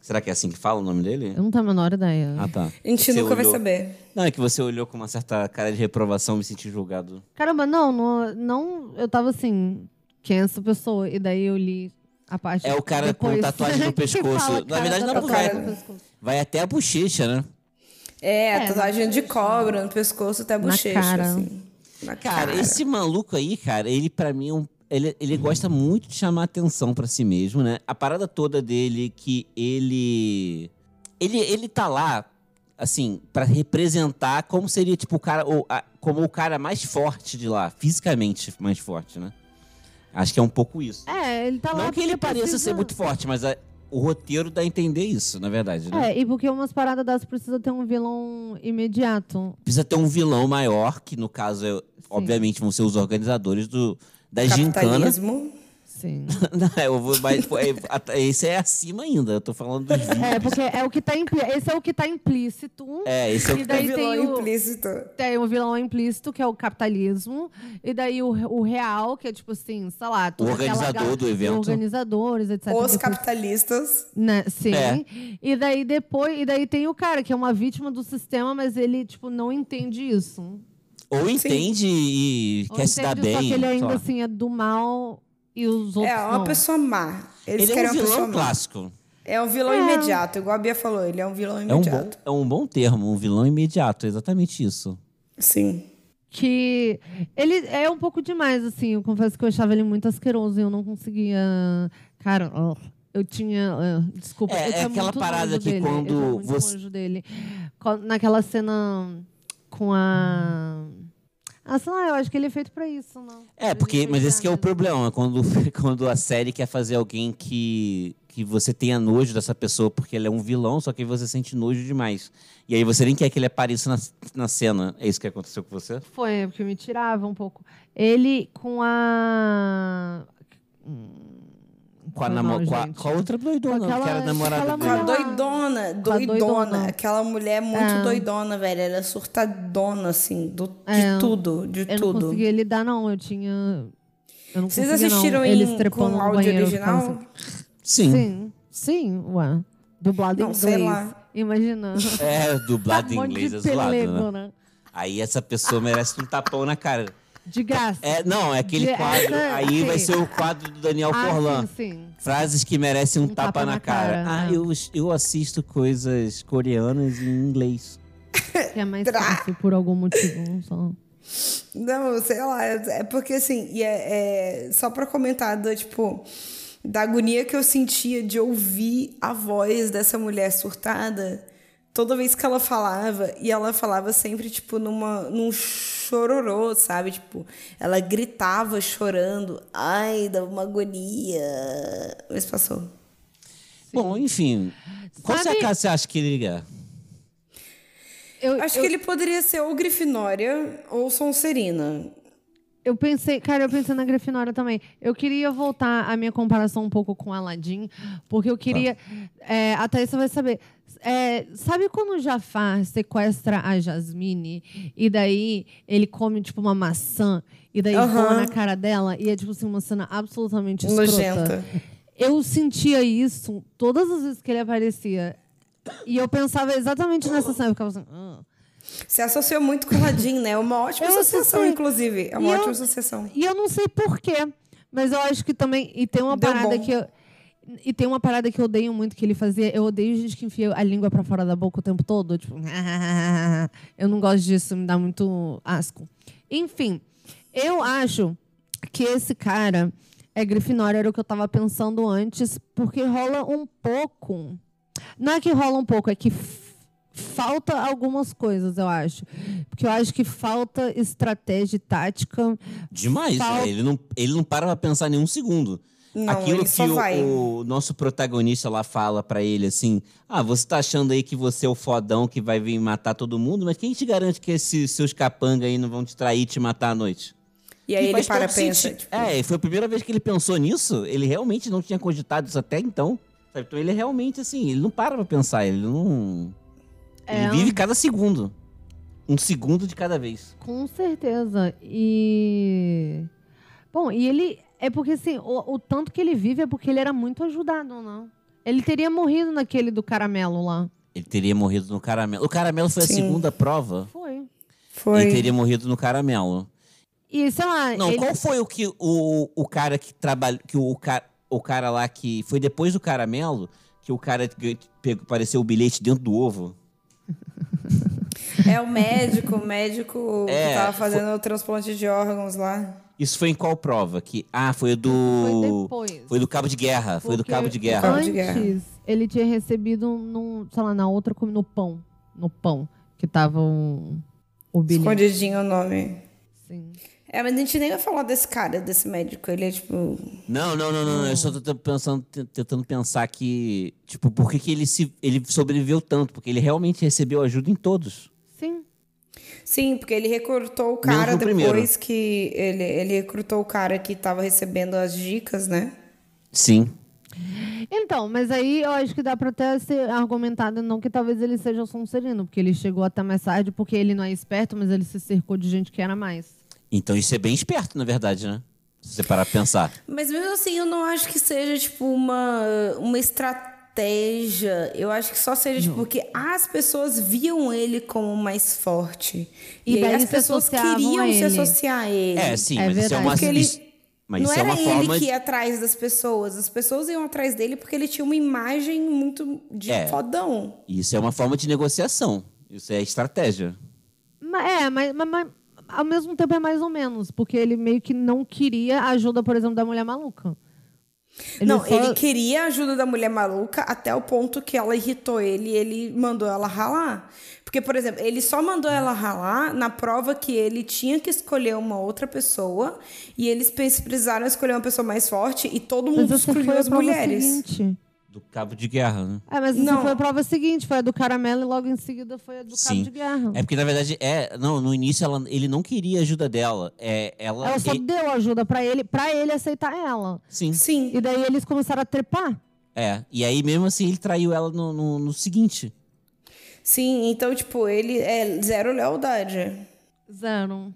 Será que é assim que fala o nome dele? Eu não tenho a menor ideia. Ah, tá. A gente Você nunca vai olhou- saber. Não, é que você olhou com uma certa cara de reprovação, me senti julgado. Caramba, não, não, não. Eu tava assim. Quem é essa pessoa? E daí eu li a parte. É o cara depois, com tatuagem no pescoço. fala, Na verdade, da não, tatuagem é-. Vai até a bochecha, né? É, a É, tatuagem de cobra no pescoço até a Na bochecha, cara. assim. Na Cara, cara. esse maluco aí, cara, ele pra mim é um. Ele, ele gosta muito de chamar atenção pra si mesmo, né? A parada toda dele que ele. Ele, ele tá lá, assim, pra representar como seria, tipo, o cara. O, a- como o cara mais forte de lá, fisicamente mais forte, né? Acho que é um pouco isso. É, ele tá lá. Não que ele pareça precisa- ser muito forte, mas a- o roteiro dá a entender isso, na verdade, né? É, e porque umas paradas dessas precisa ter um vilão imediato. Precisa ter um vilão maior, que no caso, é, obviamente, vão ser os organizadores do, da gincana. Capitalismo. Sim. Não, eu vou, mas, é, esse é acima ainda. Eu tô falando dos vídeos. É, porque é o que tá impli- Esse é o que tá implícito. É, esse é o que o vilão tem o- implícito. Tem o vilão implícito, que é o capitalismo. E daí o, o real, que é tipo assim, sei lá... aquela organizador ga- do evento. Organizadores, etc. Os capitalistas. Né? Sim. É. E daí depois, e daí tem o cara que é uma vítima do sistema, mas ele tipo não entende isso. Ou entende e Ou quer se dar bem. Só que ele ainda assim é do mal e os outros É uma não. pessoa má. Eles Ele é um vilão clássico. É um vilão imediato, igual a Bia falou. Ele é um vilão É um, bom, imediato. é um bom termo, um vilão imediato. É exatamente isso. Sim. Que ele é um pouco demais, assim. Eu confesso que eu achava ele muito asqueroso e eu não conseguia. Cara, ó, eu tinha. ó, desculpa. É, eu é tinha aquela muito parada que dele, eu quando tinha muito você- dele. Naquela cena com a. Ah, sei lá, eu acho que ele é feito pra isso, não? É, Ele porque, mas esse que é o mesmo. problema, quando, quando a série quer fazer alguém que, que você tenha nojo dessa pessoa porque ele é um vilão, só que você sente nojo demais. E aí você nem quer que ele apareça na, na cena. É isso que aconteceu com você? Foi, porque me tirava um pouco. Ele com a. Com a, namo- com a, com a outra doidona, Com aquela- que era namorada aquela Com a dele. mulher- doidona, Com a doidona. doidona. Aquela mulher muito É. doidona, velho. Ela é surtadona, assim, do, de É. tudo, de Eu não tudo. conseguia lidar, não. Eu tinha. Eu não Vocês conseguia, assistiram não. em, Eles com no áudio banheiro, ficava original? assim. Sim. Sim, sim, ué. Dublado Não, em sei inglês. lá. Imagina. É, dublado em Um inglês é zoado, pelego, né? né? Aí essa pessoa merece um tapão na cara. De graça. É, não, é aquele De- quadro. essa- aí vai sim. ser o quadro do Daniel ah, Forlan. sim, sim. Frases que merecem um, tapa, na cara. Ah, é. eu, eu assisto coisas coreanas em inglês. Que é mais fácil por algum motivo. Só. Não, sei lá, é porque assim, e é, é só pra comentar do, tipo, da agonia que eu sentia de ouvir a voz dessa mulher surtada toda vez que ela falava, e ela falava sempre, tipo, numa, num chororô, sabe? Tipo, ela gritava chorando. Ai, dá uma agonia. Mas passou. Bom, enfim. Qual Sabe- é a casa você acha que ele é? Eu, Acho eu, que ele poderia ser ou Grifinória ou Sonserina. Eu pensei, cara, eu pensei na Grifinória também. Eu queria voltar a minha comparação um pouco com Aladdin, porque eu queria. É, a Thaís vai saber. É, sabe quando o Jafar sequestra a Jasmine e daí ele come, tipo, uma maçã e daí voa na cara dela e é, tipo assim, uma cena absolutamente escrota. Nojenta. Eu sentia isso todas as vezes que ele aparecia. E eu pensava exatamente nessa cena. Eu ficava assim. "Ah". Se associou muito com Aladdin, né? É uma ótima Eu associação, inclusive. É uma E eu- ótima associação. E eu não sei porquê, mas eu acho que também. E tem uma Deu parada bom. que eu. E tem uma parada que eu odeio muito que ele fazia. Eu odeio gente que enfia a língua pra fora da boca o tempo todo. Tipo, eu não gosto disso, me dá muito asco. Enfim, eu acho que esse cara é Grifinória, era o que eu tava pensando antes, porque rola um pouco. Não é que rola um pouco, é que falta algumas coisas, eu acho. Porque eu acho que falta estratégia e tática. Demais, Fal- né? Ele não, ele não para pra pensar nenhum segundo. Não, Aquilo que o, o nosso protagonista lá fala pra ele assim: Ah, você tá achando aí que você é o fodão que vai vir matar todo mundo, mas quem te garante que esses seus capanga aí não vão te trair e te matar à noite? E aí E ele para pensa. Tipo, É, foi a primeira vez que ele pensou nisso. Ele realmente não tinha cogitado isso até então. sabe? Então ele realmente, assim, ele não para pra pensar, ele não. É, Ele vive cada segundo. Um segundo de cada vez. Com certeza. E. Bom, e ele. É porque, assim, o, o tanto que ele vive é porque ele era muito ajudado, não? Ele teria morrido naquele do caramelo lá. Ele teria morrido no caramelo. O caramelo foi Sim. a segunda prova. Foi. foi. Ele teria morrido no caramelo. E, sei lá. Não, ele... qual foi o que o, o cara que trabalha. Que o, ca- o cara lá que. Foi depois do caramelo que o cara pegou, apareceu o bilhete dentro do ovo. É o médico, o médico É, que tava fazendo o transplante de órgãos lá. Isso foi em qual prova? Que, ah, foi do. Foi depois. Foi do cabo de guerra. Foi do Porque cabo de guerra. Antes, de guerra. ele tinha recebido num, sei lá, na outra, como no pão. No pão. Que tava um, o. Escondidinho o nome. Sim. É, mas a gente nem vai falar desse cara, desse médico. Ele é tipo. Não, não, não, não. Eu só tô pensando, tentando pensar que. Tipo, por que, que ele, se, ele sobreviveu tanto? Porque ele realmente recebeu ajuda em todos. Sim. Sim, porque ele recrutou o cara no primeiro. depois que. Ele, ele recrutou o cara que tava recebendo as dicas, né? Sim. Então, mas aí eu acho que dá pra até ser argumentado não que talvez ele seja o Sonserino, porque ele chegou até mais tarde, porque ele não é esperto, mas ele se cercou de gente que era mais. Então isso é bem esperto, na verdade, né? Se você parar pra pensar. Mas mesmo assim, eu não acho que seja, tipo, uma, uma estratégia. Eu acho que só seja, tipo, porque as pessoas viam ele como mais forte. E E, as pessoas queriam se associar a ele. É, sim, É mas isso é verdade. uma. Porque ele- mas não é era uma ele forma que de. ia atrás das pessoas. As pessoas iam atrás dele porque ele tinha uma imagem muito de É. fodão. Isso é uma forma de negociação. Isso é estratégia. É, mas- mas ao mesmo tempo é mais ou menos, porque ele meio que não queria a ajuda, por exemplo, da mulher maluca. não, só- ele queria a ajuda da mulher maluca até o ponto que ela irritou ele e ele mandou ela ralar. Porque, por exemplo, ele só mandou ela ralar na prova que ele tinha que escolher uma outra pessoa e eles precisaram escolher uma pessoa mais forte e todo mundo escolheu as mulheres. seguinte. Do cabo de guerra, né? É, mas essa Não. foi a prova seguinte, foi a do caramelo e logo em seguida foi a do cabo Sim. de guerra. É porque, na verdade, é. Não, no início ela, ele não queria a ajuda dela. É, ela. Ela só ele- deu ajuda pra ele, para ele aceitar ela. sim. Sim. E daí eles começaram a trepar. É. E aí, mesmo assim, ele traiu ela no, no, no seguinte. Sim, então, tipo, ele é zero lealdade. Zero.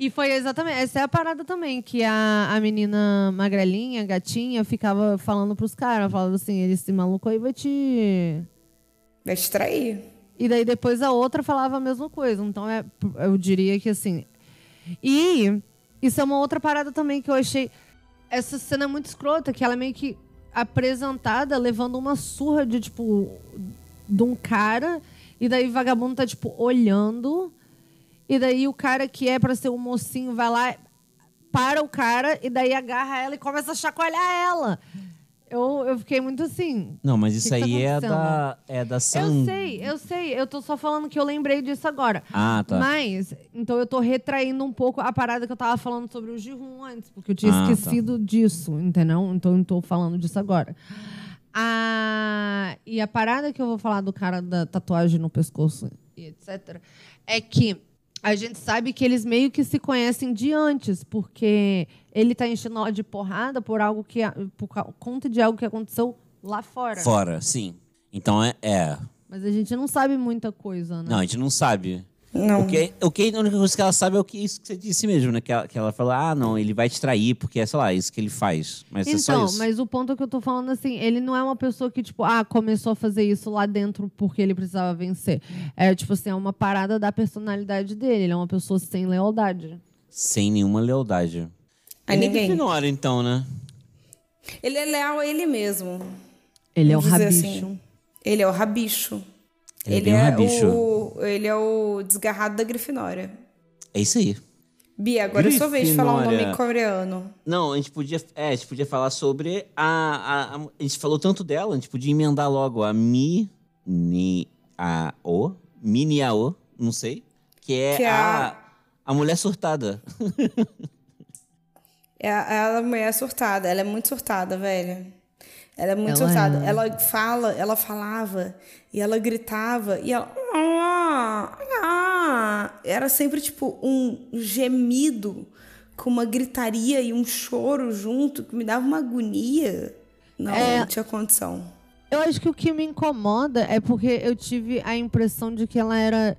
E foi exatamente. Essa é a parada também, que a, a menina magrelinha, gatinha, ficava falando pros caras, falava assim, esse maluco aí vai te. Vai te trair. E daí depois a outra falava a mesma coisa. Então é, eu diria que assim. E isso é uma outra parada também que eu achei. Essa cena é muito escrota, que ela é meio que apresentada levando uma surra de, tipo, de um cara. E daí o vagabundo tá, tipo, olhando. E daí o cara que é pra ser o mocinho vai lá, para o cara e daí agarra ela e começa a chacoalhar ela. Eu, eu fiquei muito assim. Não, mas que isso que tá aí é acontecendo? da, é da San... Eu sei, eu sei. Eu tô só falando que eu lembrei disso agora. Ah, tá. Mas, então eu tô retraindo um pouco a parada que eu tava falando sobre o Jihun antes, porque eu tinha Ah, tá. esquecido disso, entendeu? Então eu tô falando disso agora. Ah, e a parada que eu vou falar do cara da tatuagem no pescoço e etc. é que a gente sabe que eles meio que se conhecem de antes, porque ele tá enchendo ela de porrada por algo que por conta de algo que aconteceu lá fora. Fora, sim. Então é, é. Mas a gente não sabe muita coisa, né? Não, a gente não sabe. Não. O que, o que, a única coisa que ela sabe é o que isso que você disse mesmo, né? Que ela, que ela falou, ah, não, ele vai te trair, porque é, sei lá, isso que ele faz. Mas é só Então, isso. mas o ponto que eu tô falando assim, ele não é uma pessoa que, tipo, ah, começou a fazer isso lá dentro porque ele precisava vencer. É, tipo assim, é uma parada da personalidade dele. Ele é uma pessoa sem lealdade. Sem nenhuma lealdade. A ele ninguém. É Grifinória, então, né? Ele é leal a ele mesmo. Ele é o Vamos rabicho. assim. Ele é o rabicho. Ele é Ele é, rabicho. o, ele é o desgarrado da Grifinória. É isso aí. Bia, agora é sua vez de falar um Grifinória. nome coreano. Não, a gente podia, é, a gente podia falar sobre a, a, a, a gente falou tanto dela, a gente podia emendar logo a Mi Ni a O, Mini a O, não sei, que é, Que é a, a- a mulher surtada. É a, é a mulher surtada. Ela é muito surtada, velho. Ela é muito Ela surtada. é. Ela fala, ela falava e ela gritava e ela. "Ah, ah". Era sempre tipo um gemido com uma gritaria e um choro junto que me dava uma agonia. Não, É. não tinha condição. Eu acho que o que me incomoda é porque eu tive a impressão de que ela era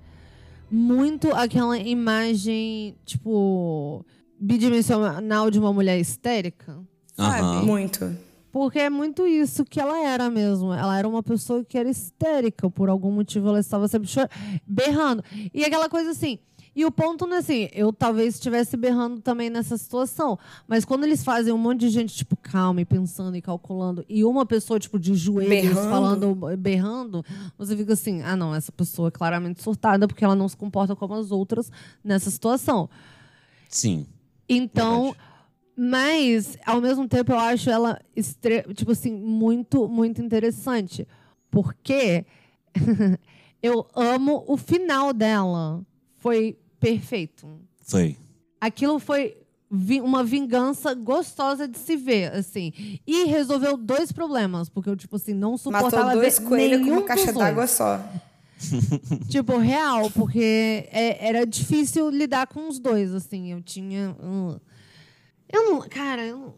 muito aquela imagem, tipo, bidimensional de uma mulher histérica. Sabe? Muito. Porque é muito isso que ela era mesmo. Ela era uma pessoa que era histérica. Por algum motivo ela estava sempre berrando. E aquela coisa assim. E o ponto não é assim, eu talvez estivesse berrando também nessa situação. Mas quando eles fazem um monte de gente, tipo, calma e pensando e calculando, e uma pessoa, tipo, de joelhos Berrando. falando, berrando, você fica assim, ah, não, essa pessoa é claramente surtada porque ela não se comporta como as outras nessa situação. Sim. Então, Verdade. Mas ao mesmo tempo eu acho ela tipo assim muito muito interessante, porque eu amo o final dela. Foi perfeito. Foi. Aquilo foi vi- uma vingança gostosa de se ver, assim. E resolveu dois problemas, porque eu tipo assim não suportava Matou dois ver coelhos com nenhum uma caixa d'água só. Tipo, real, porque é- era difícil lidar com os dois, assim. Eu tinha. hum, eu não. Cara, eu não.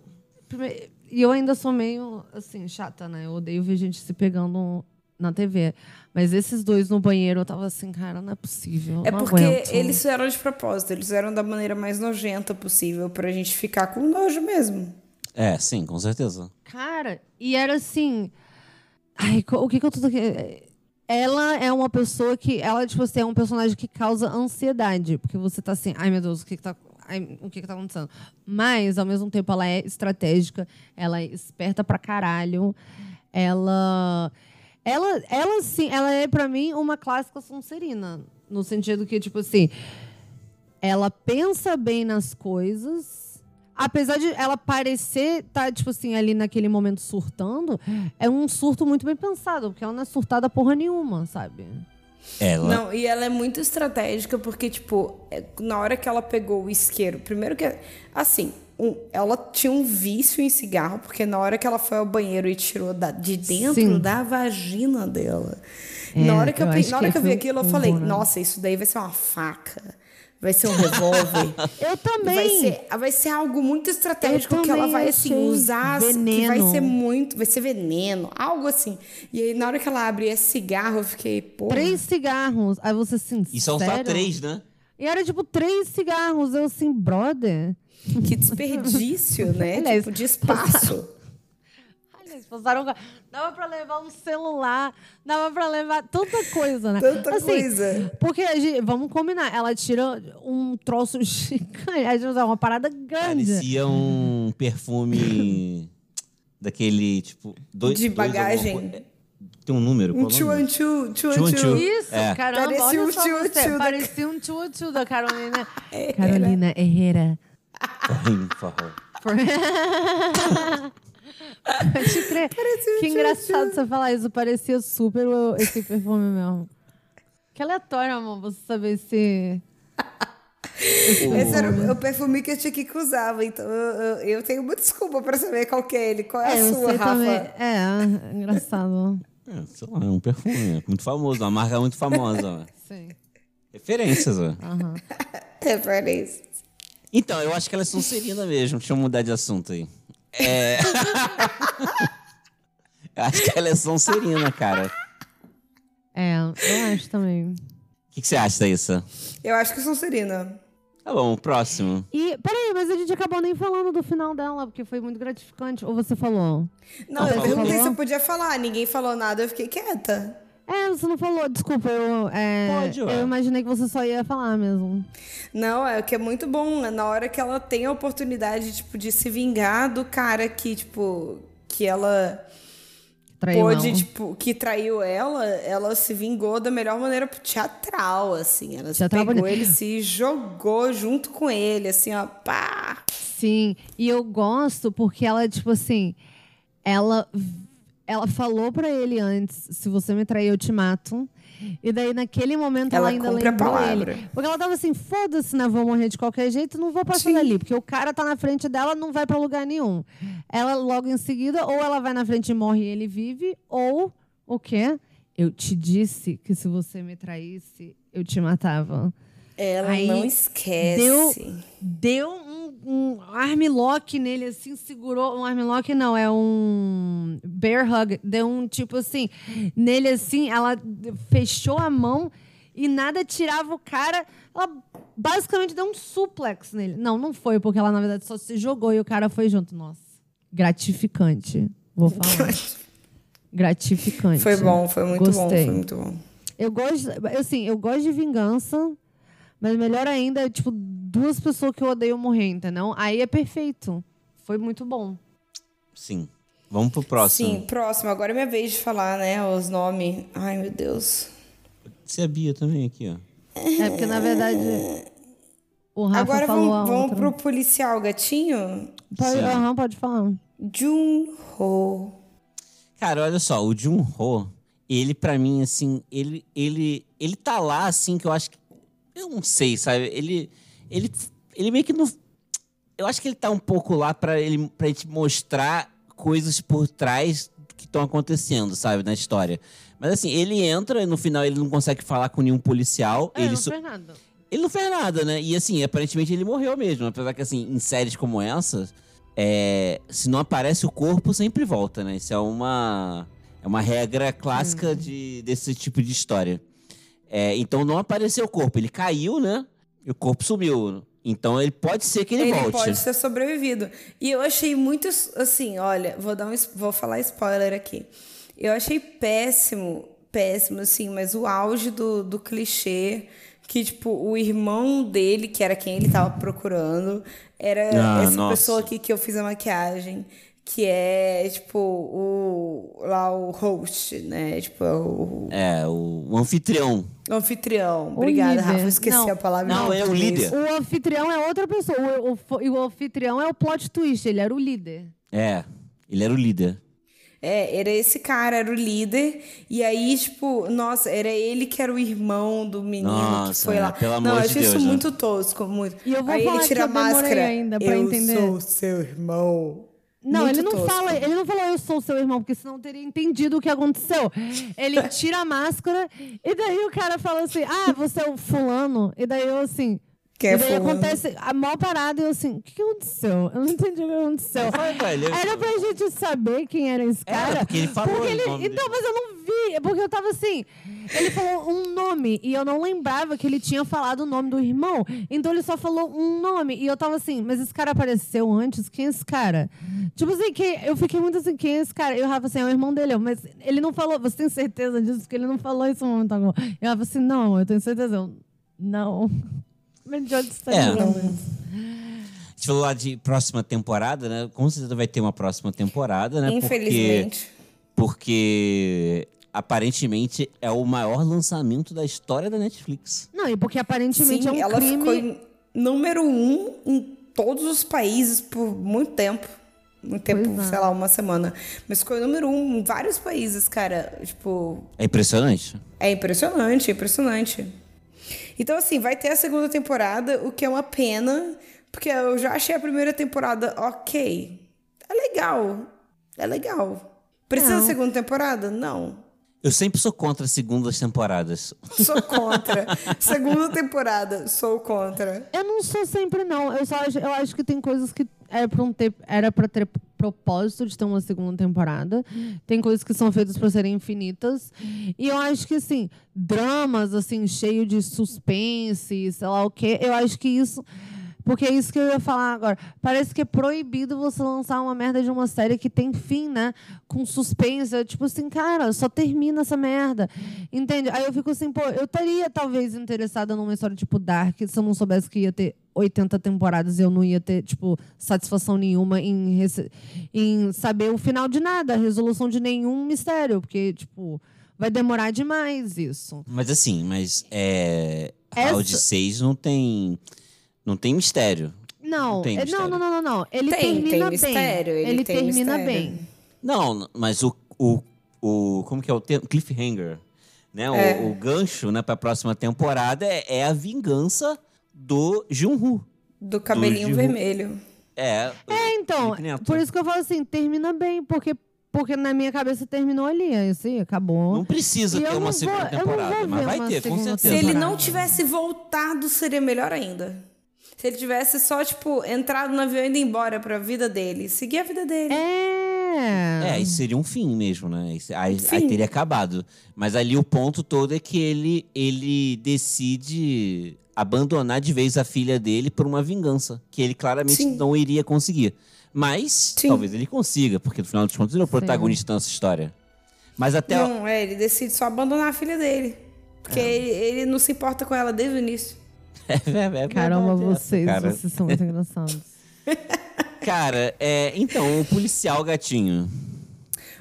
E eu ainda sou meio, assim, chata, né? Eu odeio ver gente se pegando na TV. Mas esses dois no banheiro, eu tava assim, cara, não é possível. É não porque aguento. eles fizeram de propósito. Eles fizeram da maneira mais nojenta possível pra gente ficar com nojo mesmo. É, sim, com certeza. Cara, e era assim. Ai, o que que eu tô. Ela é uma pessoa que. Ela, tipo assim, é um personagem que causa ansiedade. Porque você tá assim, ai meu Deus, o que que tá. O que tá acontecendo? Mas, ao mesmo tempo, ela é estratégica, ela é esperta pra caralho. Ela. Ela, ela sim, ela é pra mim uma clássica Sonserina. No sentido que, tipo assim, ela pensa bem nas coisas. Apesar de ela parecer estar, tipo assim, ali naquele momento surtando, é um surto muito bem pensado, porque ela não é surtada porra nenhuma, sabe? Ela. Não, e ela é muito estratégica porque, tipo, é- na hora que ela pegou o isqueiro, primeiro que. Assim, um- ela tinha um vício em cigarro, porque na hora que ela foi ao banheiro e tirou da- de dentro Sim. da vagina dela. É, na hora que eu, eu na hora que que eu vi aquilo, eu um falei, né? nossa, isso daí vai ser uma faca. Vai ser um revólver. Eu também. Vai ser, vai ser algo muito estratégico que ela vai assim usar, que vai Veneno. ser muito, vai ser veneno, algo assim. E aí na hora que ela abre esse cigarro, eu fiquei, pô, Três cigarros. Aí você assim, E são só três, né? E era tipo três cigarros. Eu assim, brother. que desperdício, né? Aliás, tipo de espaço. Aliás, passaram. Dava pra levar um celular, dava pra levar tanta coisa, né? Tanta coisa. Porque, a gente- vamos combinar, ela tira um troço gigante, a gente- é uma parada grande. Parecia um perfume daquele, tipo... Dois, De dois bagagem. co- Tem um número? Um é Tchu-an-tchu. tchu-an-tchu. Isso, É. caramba, Parecia olha um só tio, você. tio da- Parecia um tio, tio da Carolina. Carolina Herrera. Forrinho, forró. Pode crer. que engraçado você falar isso. Parecia super esse perfume mesmo. Que aleatório, amor, você saber se... Esse era o, o perfume que a Chiquita usava, então eu, eu- eu tenho uma desculpa pra saber qual que é ele. Qual é, É, a sua, Rafa? também. É, engraçado. É, sei lá, é um perfume. é muito famoso, uma marca muito famosa. ó. Sim. Referências, ó. Referência. Então, eu acho que ela é Sonserina mesmo. Deixa eu mudar de assunto aí. É... eu acho que ela é Sonserina, cara. É, eu acho também. O que, que você acha, Thaísa? Eu acho que Sonserina. Tá bom, próximo. E, peraí, mas a gente acabou nem falando do final dela, porque foi muito gratificante. Ou você falou? Não, eu perguntei se eu podia falar. Ninguém falou nada, eu fiquei quieta. É, você não falou, desculpa, eu, é, Pode, ué. eu imaginei que você só ia falar mesmo. Não, é o que é muito bom. né? Na hora que ela tem a oportunidade, tipo, de se vingar do cara que, tipo, que ela Traiu pôde, ela. tipo, que traiu ela, ela se vingou da melhor maneira teatral, assim. Ela se Teatral pegou bonito. ele, se jogou junto com ele, assim, ó, pá. Sim, e eu gosto porque ela, tipo assim, ela, ela falou pra ele antes, se você me trair, eu te mato. E daí, naquele momento, ela, Ela ainda lembrou ele. Porque ela tava assim, foda-se, né? Vou morrer de qualquer jeito, não vou passar Sim. dali. Porque o cara tá na frente dela, não vai pra lugar nenhum. Ela, logo em seguida, ou ela vai na frente e morre e ele vive, ou o quê? Eu te disse que se você me traísse, eu te matava. Ela Aí não esquece. deu- Deu um, armlock nele, assim, segurou. Um armlock não, é um bear hug. Deu um tipo assim, nele assim, ela fechou a mão e nada tirava o cara. Ela basicamente deu um suplex nele. Não, não foi, porque ela na verdade só se jogou e o cara foi junto. Nossa, gratificante. Vou falar. gratificante. Foi bom, foi muito bom, Gostei. foi muito bom. Eu gosto, assim, eu gosto de vingança, mas melhor ainda é, tipo, duas pessoas que eu odeio morrer, entendeu? Aí é perfeito. Foi muito bom. Sim. Vamos pro próximo. Sim, próximo. Agora é minha vez de falar, né, os nomes. Ai, meu Deus. Você é a Bia também aqui, ó. É porque, na verdade, o Rafa Agora falou vamos, a vamos outra. pro policial gatinho. Pode, Sim. aham, pode falar. Jun-ho. Cara, olha só, o Jun-Ho, ele pra mim, assim, ele, ele, ele tá lá, assim, que eu acho que... Eu não sei, sabe? Ele, ele, ele meio que não... Eu acho que ele tá um pouco lá pra, ele, pra gente mostrar coisas por trás que estão acontecendo, sabe? Na história. Mas assim, ele entra e no final ele não consegue falar com nenhum policial. É, ele não so- fez nada. ele não fez nada, né? E assim, aparentemente ele morreu mesmo. Apesar que, assim, em séries como essa, é, se não aparece o corpo, sempre volta, né? Isso é uma, é uma regra clássica de, desse tipo de história. É, então não apareceu o corpo. Ele caiu, né? E o corpo sumiu. Então ele pode ser que ele, Ele volte. pode ter sobrevivido. E eu achei muito assim, olha, vou dar um, vou falar spoiler aqui. Eu achei péssimo, péssimo, assim, mas o auge do, do clichê que, tipo, o irmão dele, que era quem ele tava procurando, era Ah, essa nossa. pessoa aqui que eu fiz a maquiagem. Que é, tipo, o. lá o host, né? Tipo, é o, É, o, o anfitrião. o anfitrião. O Obrigada. Rafa. Eu esqueci Não. a palavra. Não, é o líder. O anfitrião é outra pessoa. O, o, e o anfitrião é o plot twist. Ele era o líder. É, ele era o líder. É, era esse cara, era o líder. E aí, tipo, nossa, era ele que era o irmão do menino que Nossa, foi é, lá. pelo Não, amor eu de achei isso Deus, né? muito tosco, muito. E eu vou aí falar ele que tira eu a máscara. ainda pra eu entender. sou seu irmão. Não, Muito ele não tosco. fala, ele não falou eu sou seu irmão, porque senão eu teria entendido o que aconteceu. Ele tira a máscara e daí o cara fala assim: "Ah, você é o fulano". E daí eu assim, Quem é e acontece a maior parada e eu assim, o que, que aconteceu? Eu não entendi o que aconteceu. Foi, velho. Era pra gente saber quem era esse Era, cara. porque ele falou Porque ele- nome Então, mas eu não vi. Porque eu tava assim. Ele falou um nome e eu não lembrava que ele tinha falado o nome do irmão. Então ele só falou um nome. E eu tava assim, mas esse cara apareceu antes? Quem é esse cara? Tipo assim, que eu fiquei muito assim, quem é esse cara? E o Rafa assim, é o irmão dele. Eu, Mas ele não falou, você tem certeza disso? Porque ele não falou isso no momento agora. E o Rafa assim, não, eu tenho certeza. Eu, não. Mas de onde você tá É. A gente falou lá de próxima temporada, né? Com certeza vai ter uma próxima temporada, né? Infelizmente. Porque, porque aparentemente é o maior lançamento da história da Netflix. Não, e porque aparentemente Sim, é um ela crime. ficou em número um em todos os países por muito tempo. Muito tempo, Pois é. sei lá, uma semana. Mas ficou em número um em vários países, cara. Tipo, É impressionante. é impressionante, é impressionante. Então, assim, vai ter a segunda temporada, o que é uma pena, porque eu já achei a primeira temporada ok. É legal. É legal. Precisa de segunda temporada? Não. Eu sempre sou contra segundas temporadas. Sou contra. segunda temporada, sou contra. Eu não sou sempre, não. Eu só acho, eu acho que tem coisas que era pra, um ter, era pra ter propósito de ter uma segunda temporada. Tem coisas que são feitas pra serem infinitas. E eu acho que, assim, dramas, assim, cheio de suspense, sei lá o quê, eu acho que isso. Porque é isso que eu ia falar agora. Parece que é proibido você lançar uma merda de uma série que tem fim, né? Com suspense. Tipo assim, cara, só termina essa merda. Entende? Aí eu fico assim, pô, eu estaria talvez interessada numa história tipo Dark se eu não soubesse que ia ter 80 temporadas e eu não ia ter, tipo, satisfação nenhuma em, em saber o final de nada, a resolução de nenhum mistério. Porque, tipo, vai demorar demais isso. Mas assim, mas é. Essa- Round 6 não tem. Não tem mistério. Não, tem é- não, mistério. não, não, não, não. Ele Tem, termina tem bem. mistério, ele tem termina mistério. bem. Não, mas o. o, o como que é o termo? Cliffhanger. Né? O- É. O, gancho né, pra próxima temporada é, é a vingança do Junhu. Do cabelinho Gil- vermelho. É. É, então, por isso que eu falo assim, termina bem, porque, porque na minha cabeça terminou ali, aí assim, acabou. Não precisa E ter uma não segunda vou- não temporada, mas vai ter, com segunda Se certeza. ele não tivesse voltado, seria melhor ainda. Se ele tivesse só, tipo, entrado no avião e ido embora pra vida dele. Seguir a vida dele. É. É, isso seria um fim mesmo, né? Isso- Aí, aí teria acabado. Mas ali o ponto todo é que ele, ele decide abandonar de vez a filha dele por uma vingança. Que ele claramente Sim. não iria conseguir. Mas Sim. talvez ele consiga, porque no final dos contos ele é o protagonista dessa história. Mas até. Não, é, ele decide só abandonar a filha dele. Porque ele, ele não se importa com ela desde o início. É, é, é Caramba, verdade essa, vocês, cara. vocês são muito engraçados. Cara, é, então, o policial gatinho.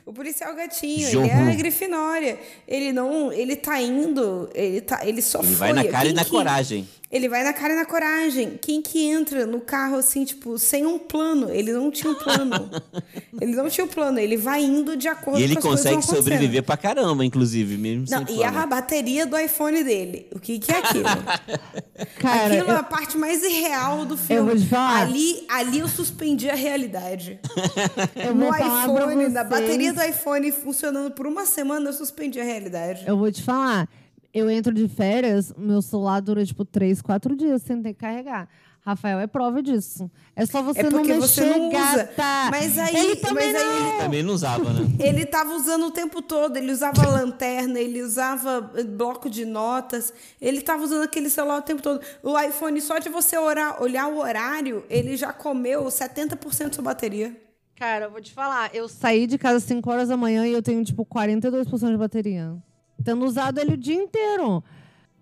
O policial gatinho, ele é a. Grifinória. Ele não. Ele tá indo. Ele, tá, ele só Ele foi. vai na cara e Quem na que- coragem. Ele vai na cara e na coragem. Quem que entra no carro assim, tipo, sem um plano? Ele não tinha um plano. ele não tinha um plano. Ele vai indo de acordo E ele com as coisas que consegue sobreviver pra caramba, inclusive, mesmo Não, sem e a plano. bateria do iPhone dele. O que, que é aquilo? Cara, aquilo é eu- a parte mais irreal do filme. vou te falar. Ali, ali eu suspendi a realidade. eu no vou pra iPhone, na bateria do iPhone funcionando por uma semana, eu suspendi a realidade. Eu vou te falar. Eu entro de férias, meu celular dura tipo 3, 4 dias sem ter que carregar. Rafael é prova disso. É só você É não porque mexer, você não usa. gata. Mas aí- ele também mas aí não. ele- Também não usava, né? Ele tava usando o tempo todo, ele usava lanterna, ele usava eh, bloco de notas, ele tava usando aquele celular o tempo todo. O iPhone, só de você orar, olhar o horário, ele já comeu 70% da sua bateria. Cara, eu vou te falar. Eu saí de casa às 5 horas da manhã e eu tenho, tipo, 42% de bateria. Tendo usado ele o dia inteiro.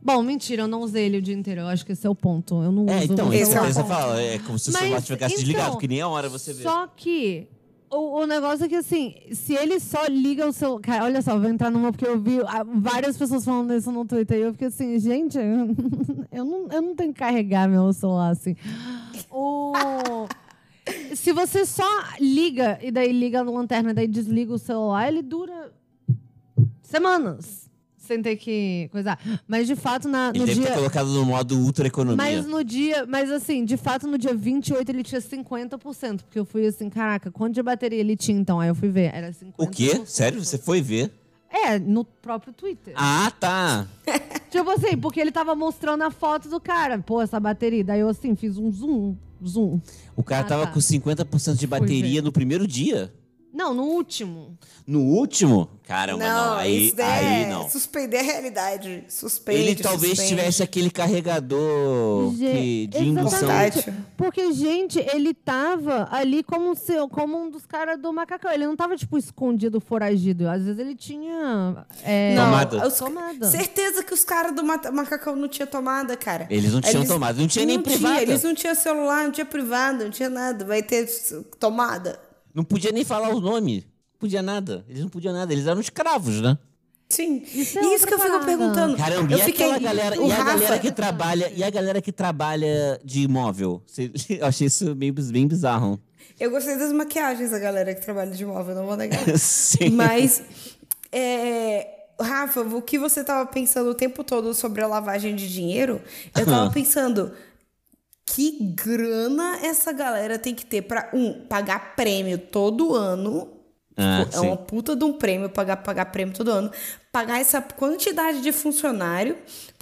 Bom, mentira, eu não usei ele o dia inteiro. Eu acho que esse é o ponto. Eu não É, uso então, o esse isso é que você fala. É como se o celular tivesse então, desligado, porque nem a hora você vê. Só que o, o negócio é que, assim, se ele só liga o celular. Cara, olha só, eu vou entrar numa porque eu vi ah, várias pessoas falando isso no Twitter e eu fiquei assim, gente, eu não, eu não tenho que carregar meu celular assim. O. Se você só liga e daí liga a lanterna e daí desliga o celular, ele dura semanas sem ter que coisar. Mas de fato, na, Ele no deve dia. ter colocado no modo ultra economia. Mas no dia, mas assim, de fato, no dia 28 ele tinha 50%. Porque eu fui assim, caraca, quanto de bateria ele tinha então? Aí eu fui ver, era 50%. O quê? Sério? Você foi ver? É, no próprio Twitter. Ah, tá. Tipo assim, porque ele tava mostrando a foto do cara. Pô, essa bateria. Daí eu assim, fiz um zoom, zoom. O cara Ah, tava tá. com 50% de bateria no primeiro dia. Não, no último. No último? Caramba, não. Aí, isso daí aí é não. suspender a realidade. Suspende, Ele talvez suspende. tivesse aquele carregador que- Gente, de indução. Porque, gente, ele tava ali como, se, como um dos caras do macacão. Ele não tava, tipo, escondido, foragido. Às vezes ele tinha. É, Não, Tomada. os- Tomada. Certeza que os caras do macacão não tinham tomada, cara. Eles não tinham tomada, não tinha nem não privada. eles não tinham celular, não tinha privada, não tinha nada. Vai ter tomada. Não podia nem falar o nome. Não podia nada. Eles não podiam nada. Eles eram escravos, né? Sim. Isso é e isso que eu fico parada. perguntando. Caramba, eu e fiquei, aquela galera, o e a galera que trabalha, e a galera que trabalha de imóvel? Eu achei isso meio, bem bizarro. Eu gostei das maquiagens da galera que trabalha de móvel, não vou negar. Sim. Mas, é, Rafa, o que você tava pensando o tempo todo sobre a lavagem de dinheiro, eu tava Aham. pensando que grana essa galera tem que ter pra, um, pagar prêmio todo ano. Ah, Tipo, é uma puta de um prêmio, pagar, pagar prêmio todo ano. Pagar essa quantidade de funcionário,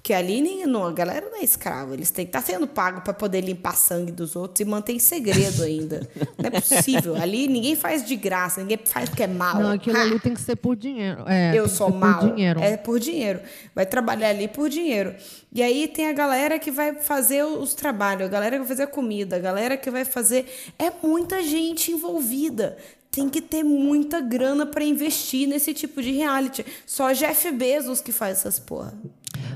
porque ali nem, não, a galera não é escrava. Eles têm que estar sendo pago pra poder limpar sangue dos outros e manter em segredo ainda. não é possível. Ali ninguém faz de graça, ninguém faz porque é mal. Não, aquilo ali tem que ser por dinheiro. É, eu sou ser por mal. dinheiro. É por dinheiro. Vai trabalhar ali por dinheiro. E aí tem a galera que vai fazer os trabalhos, a galera que vai fazer a comida, a galera que vai fazer. É muita gente envolvida. Tem que ter muita grana pra investir nesse tipo de reality. Só Jeff Bezos que faz essas porra.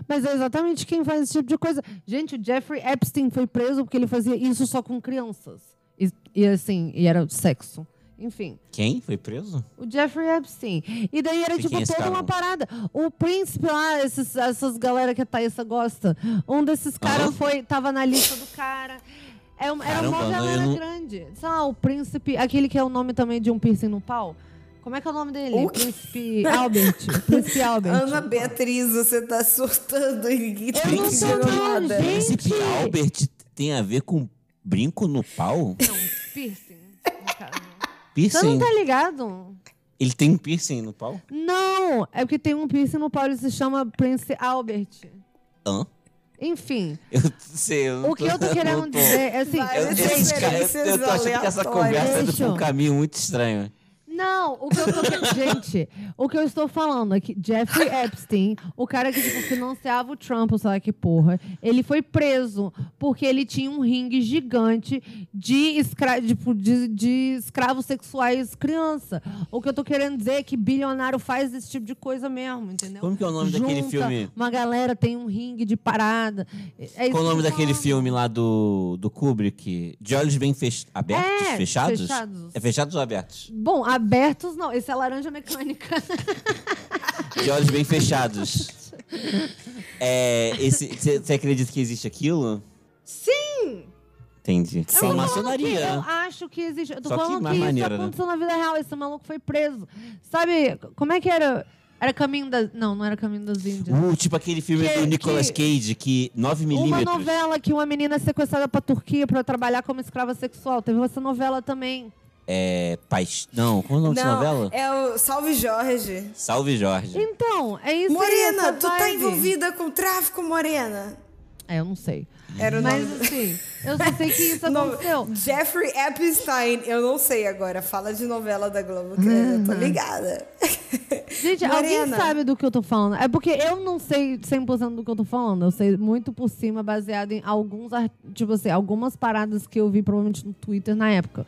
Mas é exatamente quem faz esse tipo de coisa. Gente, o Jeffrey Epstein foi preso porque ele fazia isso só com crianças. E, e assim, e era sexo. Enfim. Quem foi preso? O Jeffrey Epstein. E daí era E tipo é toda uma parada. O príncipe lá, esses, essas galera que a Thaísa gosta, um desses caras foi, tava na lista do cara. É era uma Caramba, eu não- grande. Sei lá, o príncipe, aquele que é o nome também de um piercing no pau. Como é que é o nome dele? O Príncipe Albert. Príncipe Albert. Ana Beatriz, você tá surtando e tá Eu não tô não, nada. gente. Príncipe Albert tem a ver com brinco no pau? Não, piercing. caso. Você Piercing? não tá ligado? Ele tem piercing no pau? Não, é porque tem um piercing no pau, ele se chama Prince Albert. Hã? Enfim, Eu sei, eu não o que eu tô querendo tô- dizer é assim... Vai, Eu, eu, referências eu tô achando que essa conversa Deixa pra um eu- caminho muito estranho. Não, o que eu tô Gente, o que eu estou falando é que Jeffrey Epstein, o cara que tipo, financiava o Trump, ou sei lá que porra, ele foi preso porque ele tinha um ringue gigante de, escra tipo, de, de escravos sexuais criança. O que eu tô querendo dizer é que bilionário faz esse tipo de coisa mesmo, entendeu? Como que é o nome daquele Junta filme? Uma galera tem um ringue de parada. É isso Qual o nome tô daquele falando. filme lá do, do Kubrick? De olhos bem fech... abertos? É, fechados? fechados. É fechados ou abertos? Bom, abertos não. Esse é laranja mecânica. De olhos bem fechados. É, Você acredita que existe aquilo? Sim! Entendi. Eu falando que maçonaria. Eu acho que existe. Eu tô Só que falando mais que, isso maneira, né? aconteceu na vida real. Esse maluco foi preso. Sabe, como é que era? Era Caminho das... Não, não era Caminho das Índias. Uh, tipo aquele filme Que- do Nicolas que- Cage, que 9 Uma milímetros. novela que uma menina é sequestrada pra Turquia pra trabalhar como escrava sexual. Teve essa novela também. É. Paix... Não, qual é o nome dessa novela? é o Salve Jorge. Salve Jorge. Então, é isso aí, Morena, essa tu tá vibe. envolvida com tráfico, Morena? É, eu não sei. Era o Mas nome. assim, eu só sei que isso aconteceu. Jeffrey Epstein, eu não sei agora. Fala de novela da Globo, que eu tô ligada. Gente, alguém Morena. sabe do que eu tô falando? É porque eu não sei 100% do que eu tô falando. Eu sei muito por cima, baseado em alguns, tipo assim, algumas paradas que eu vi provavelmente no Twitter na época.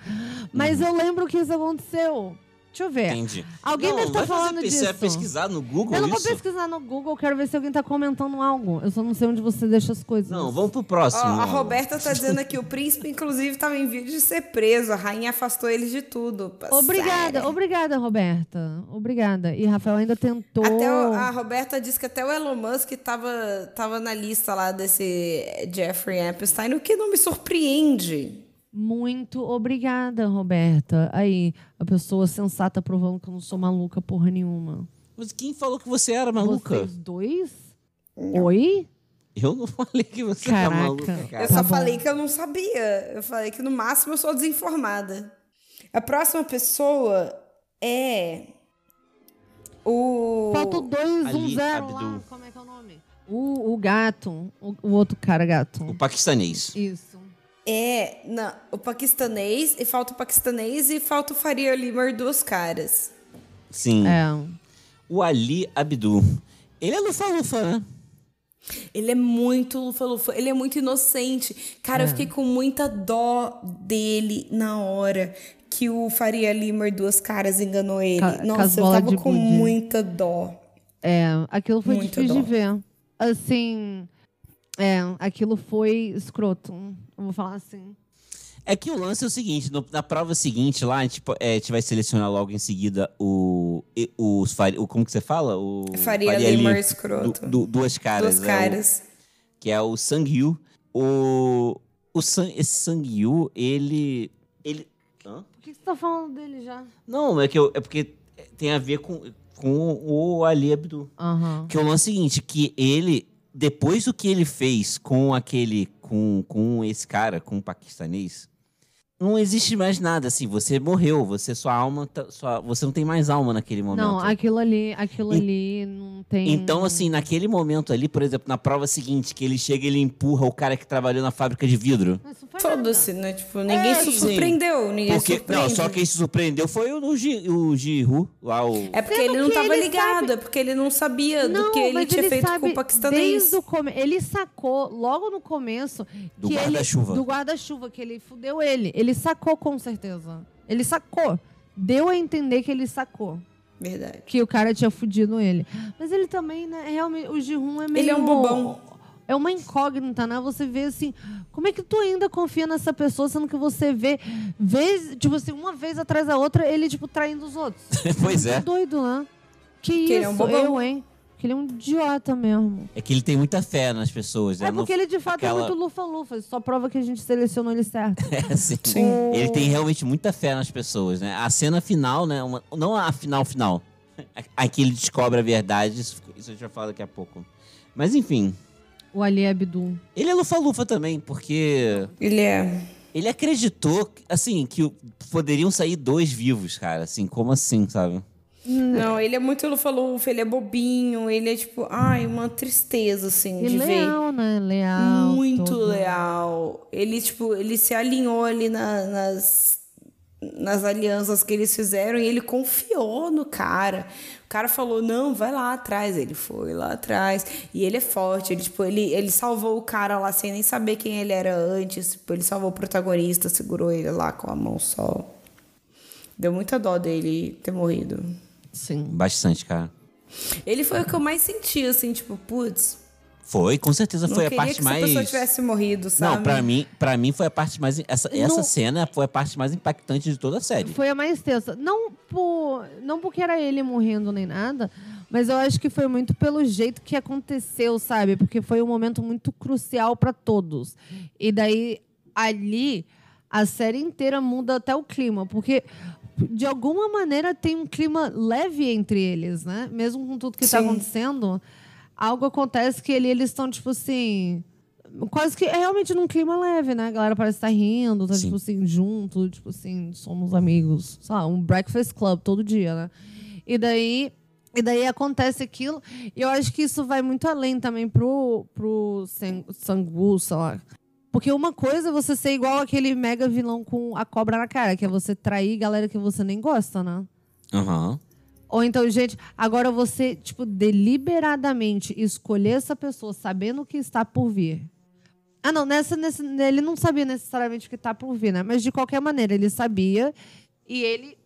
Mas eu lembro que isso aconteceu. Deixa eu ver. Entendi. Alguém não, deve estar fazer falando pesquisa- disso. pesquisar no Google Eu não vou isso? pesquisar no Google, quero ver se alguém tá comentando algo. Eu só não sei onde você deixa as coisas. Não, vamos pro próximo. a Roberta tá dizendo aqui, o príncipe, inclusive, tava em vídeo de ser preso. A rainha afastou eles de tudo. Obrigada, Sério. obrigada, Roberta. Obrigada. E Rafael ainda tentou. Até o- a Roberta disse que até o Elon Musk tava, tava na lista lá desse Jeffrey Epstein, o que não me surpreende. Muito obrigada, Roberta. Aí, a pessoa sensata provando que eu não sou maluca porra nenhuma. Mas quem falou que você era maluca? Vocês dois? Oi? Eu não falei que você Caraca. era maluca, cara. Eu Tá só bom. falei que eu não sabia. Eu falei que no máximo eu sou desinformada. A próxima pessoa é o Falta o 2, 1, Ali 0 lá. Como é que é o nome? O, o gato. O, o outro cara gato. O paquistanês. Isso. É, não, o paquistanês e falta o paquistanês e falta o Faria Limer duas caras. Sim. É. O Ali Abdul. Ele é lufa-lufa, né? Ele é muito lufa-lufa, ele é muito inocente. Cara, eu fiquei com muita dó dele na hora que o Faria Limer duas caras enganou ele. Ca- Nossa, eu tava com muita dó. É, aquilo foi Muito difícil dó. de ver. Assim, é, aquilo foi escroto. Eu vou falar assim. É que o lance é o seguinte, no- na prova seguinte lá, a gente, é, a gente vai selecionar logo em seguida o, os Faria, o como que você fala? O Faria Lima escroto. du- du- duas caras. Duas é o- caras. que é o Sang-Yu. O, o Sang, esse Sang-Yu, ele... ele hã? Por que você tá falando dele já? Não, é, que eu- é porque tem a ver com, com o Ali Abdu. Aham. Que é o lance seguinte, que ele, depois do que ele fez com aquele, com, com esse cara, com o paquistanês, não existe mais nada, assim, você morreu, você, sua alma, tá- sua, você não tem mais alma naquele momento. Não, aquilo ali, aquilo E- ali não tem. Então, assim, naquele momento ali, por exemplo, na prova seguinte, que ele chega e ele empurra o cara que trabalhou na fábrica de vidro. Foda-se, né? Tipo, ninguém É, se surpreendeu. Ninguém Porque, surpreende. não, só quem se surpreendeu foi o, o, Gi- o Jihu, lá o... É porque Sendo ele não que tava ele ligado, sabe- é porque ele não sabia Não, do que ele tinha feito sabe com o paquistanês. Desde o come... Ele sacou logo no começo Do ele- guarda-chuva. do guarda-chuva que ele fudeu ele. Ele sacou com certeza. Ele sacou. Deu a entender que ele sacou. Verdade. Que o cara tinha fudido ele. Mas ele também, né? Realmente, o Jihun é meio. Ele é um bobão. É uma incógnita, né? Você vê assim, como é que tu ainda confia nessa pessoa, sendo que você vê, vez, tipo assim, uma vez atrás da outra, ele, tipo, traindo os outros. Pois é. doido, né? Que isso, ele é um bobão. eu, hein? Que ele é um idiota mesmo. É que ele tem muita fé nas pessoas. É né? porque Não- ele de fato aquela- é muito lufa-lufa. Só prova que a gente selecionou ele certo. É, assim, Sim. Ele tem realmente muita fé nas pessoas, né? A cena final, né? uma- não a final final. Aqui ele descobre a verdade. Isso, isso a gente vai falar daqui a pouco. Mas enfim. O Ali Abdul. Ele é lufa-lufa também, porque Ele é. ele acreditou, assim, que poderiam sair dois vivos, cara. Assim, como assim, sabe? Não, ele é muito lufa-lufa, ele é bobinho, ele é tipo, ai, uma tristeza, assim, E de ver. leal, né? Leal. Muito todo. leal. Ele, tipo, ele se alinhou ali na- nas, nas alianças que eles fizeram e ele confiou no cara. O cara falou, não, vai lá atrás. Ele foi lá atrás. E ele é forte. Ele, tipo, ele, ele salvou o cara lá sem nem saber quem ele era antes. Tipo, ele salvou o protagonista, segurou ele lá com a mão só. Deu muita dó dele ter morrido. Sim. Bastante, cara. Ele foi o que eu mais senti, assim, tipo, putz, Foi, com certeza não foi a parte que mais. essa pessoa tivesse morrido, sabe? Não, pra mim, pra mim foi a parte mais. Essa, essa Não- cena foi a parte mais impactante de toda a série. Foi a mais tensa. Não, por, não porque era ele morrendo nem nada, mas eu acho que foi muito pelo jeito que aconteceu, sabe? Porque foi um momento muito crucial para todos. E daí, ali, a série inteira muda até o clima, porque de alguma maneira tem um clima leve entre eles, né? Mesmo com tudo que está acontecendo, algo acontece que ele- eles estão, tipo assim. Quase que é realmente num clima leve, né? A galera parece estar rindo, tá, Sim. tipo assim, junto, tipo assim, somos amigos. Sei lá, um breakfast club todo dia, né? E daí. E daí acontece aquilo. E eu acho que isso vai muito além também pro, pro Sang- Sangu, sei lá. Porque uma coisa é você ser igual aquele mega vilão com a cobra na cara, que é você trair galera que você nem gosta, né? Aham. Ou então, gente, agora você, tipo, deliberadamente escolher essa pessoa sabendo o que está por vir. Ah, não, nessa, nessa, ele não sabia necessariamente o que está por vir, né? Mas de qualquer maneira, ele sabia e ele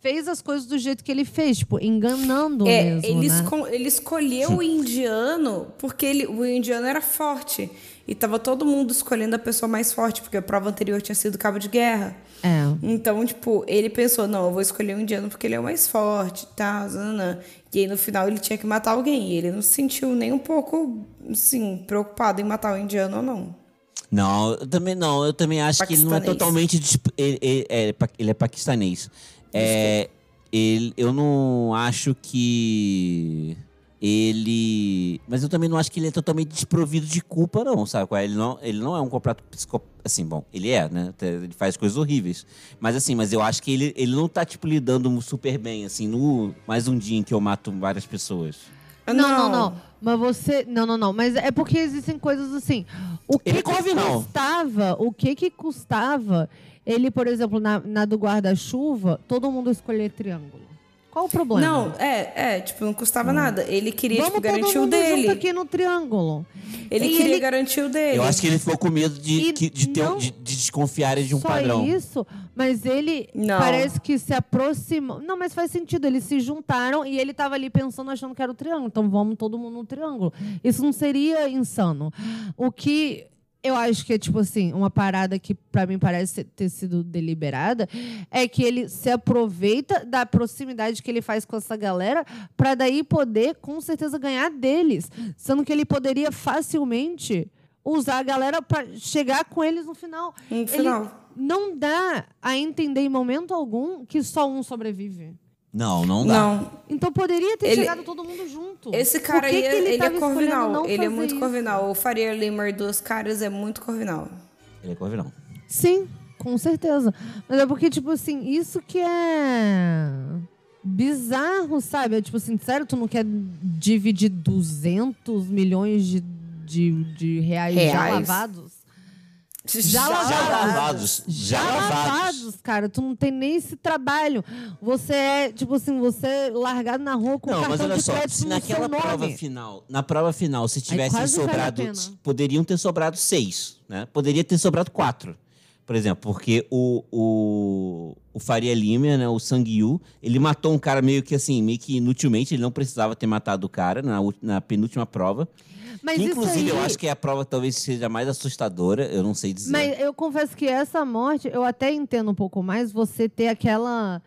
fez as coisas do jeito que ele fez, tipo, enganando É, mesmo, ele, né? esco- ele escolheu o indiano porque ele, o indiano era forte. E tava todo mundo escolhendo a pessoa mais forte, porque a prova anterior tinha sido cabo de guerra. É. Então, tipo, ele pensou, não, eu vou escolher o indiano porque ele é o mais forte e tal. zananã. E aí, no final, ele tinha que matar alguém. E ele não se sentiu nem um pouco, assim, preocupado em matar o indiano ou não. Não, eu também não. Eu também acho que ele não é totalmente. disp- Ele, ele- é, ele é paquistanês. É, ele, eu não acho que ele. Mas eu também não acho que ele é totalmente desprovido de culpa, não, sabe? é? Ele não, ele não é um completo psicopata. Assim, bom, ele é, né? Ele faz coisas horríveis. Mas assim, mas eu acho que ele, ele não tá, tipo, lidando super bem, assim, no mais um dia em que eu mato várias pessoas. Não, não, não. Mas você. Não, não, não. Mas é porque existem coisas assim. O que, Ele que não. custava? O que que custava ele, por exemplo, na, na do guarda-chuva, todo mundo escolher triângulo? Qual o problema? Não, é, é, tipo, não custava nada. Ele queria, Vamos tipo, todo garantir o mundo junto dele. aqui no triângulo. Ele E queria ele- garantir o dele. Eu acho que ele ficou com medo de, que- de, ter, um- não de, de desconfiarem de um Só padrão. isso, mas ele Não. parece que se aproximou. Não, mas faz sentido. Eles se juntaram e ele tava ali pensando, achando que era o triângulo. Então vamos todo mundo no triângulo. Isso não seria insano. O que eu acho que é tipo assim, uma parada que pra mim parece ter sido deliberada, é que ele se aproveita da proximidade que ele faz com essa galera pra daí poder com certeza ganhar deles, sendo que ele poderia facilmente usar a galera pra chegar com eles no final. No Ele final. não dá a entender em momento algum que só um sobrevive. Não, não dá. Não. Então poderia ter Ele- chegado todo mundo junto. Esse cara que aí, que ele, é escolhendo corvinal. Ele é muito isso? corvinal. O Faria Limer dos caras é muito corvinal. Ele é corvinal. Sim, com certeza. Mas é porque, tipo assim, isso que é bizarro, sabe? É tipo assim, sério, tu não quer dividir 200 milhões de, de, de reais, já Reais. lavados? Já Já lavados. lavados. Já Já lavados. lavados, cara. Tu não tem nem esse trabalho. Você é, tipo assim, você é largado na rua com Não, cartão mas olha de só, crédito se naquela prova final, na prova final, se tivessem sobrado, poderiam ter sobrado seis, né? Poderia ter sobrado quatro, por exemplo, porque o, o, o Faria Lima, né, o Sang Yu, ele matou um cara meio que assim, meio que inutilmente, ele não precisava ter matado o cara na, na penúltima prova. Mas Que, inclusive, aí... eu acho que a prova talvez seja mais assustadora, eu não sei dizer. Mas eu confesso que essa morte, eu até entendo um pouco mais você ter aquela.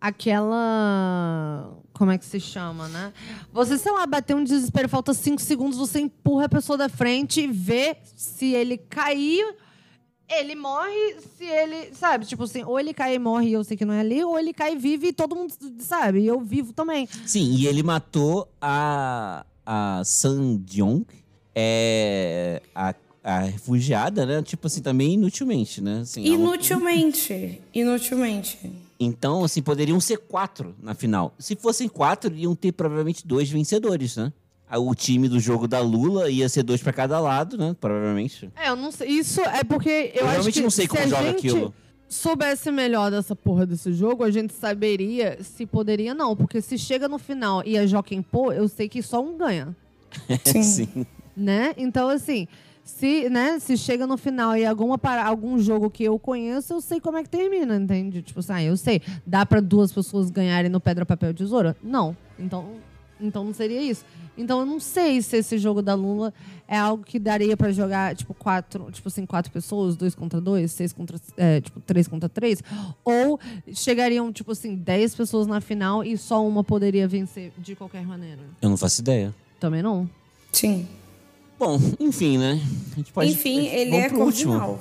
Aquela. Como é que se chama, né? Você, sei lá, bater um desespero, falta cinco segundos, você empurra a pessoa da frente, vê se ele cair, ele morre, se ele. Sabe? Tipo assim, ou ele cai e morre e eu sei que não é ali, ou ele cai e vive e todo mundo sabe, e eu vivo também. Sim, e ele matou a, a San Jong, é, a, a refugiada, né? Tipo assim, também inutilmente, né? Assim, Inutilmente. Inutilmente. Então, assim, poderiam ser quatro na final. Se fossem quatro, iam ter provavelmente dois vencedores, né? O time do jogo da Lula ia ser dois pra cada lado, né? Provavelmente. É, eu não sei. Isso é porque eu, Eu acho realmente que não sei se como a joga gente aquilo. soubesse melhor dessa porra desse jogo, a gente saberia se poderia não. Porque se chega no final e a Joaquim Pô, eu sei que só um ganha. Sim. Sim. Né? Então, assim, se, né, se chega no final e alguma para, algum jogo que eu conheço, eu sei como é que termina, entende? Tipo assim, ah, eu sei. Dá pra duas pessoas ganharem no pedra, papel, tesoura? Não. Então, então não seria isso. Então eu não sei se esse jogo da Lula é algo que daria pra jogar, tipo, quatro, tipo assim, quatro pessoas, dois contra dois, seis contra, é, tipo, três contra três. Ou chegariam, tipo assim, dez pessoas na final e só uma poderia vencer de qualquer maneira. Eu não faço ideia. Também não. Sim. Bom, enfim, né? A gente pode, Enfim, ele é pro último.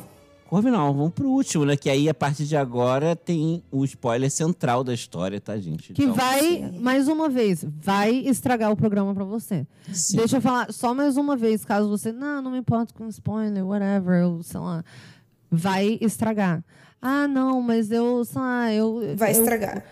Corvinal. Corvinal, vamos pro último, né? Que aí, a partir de agora, tem o spoiler central da história, tá, gente? Que Então, vai, mais uma vez, vai estragar o programa pra você. sim. Deixa eu falar só mais uma vez, caso você, não, não me importo com spoiler, whatever, eu, sei lá, vai estragar. Ah, não, mas eu, sei lá, eu... Vai eu- estragar.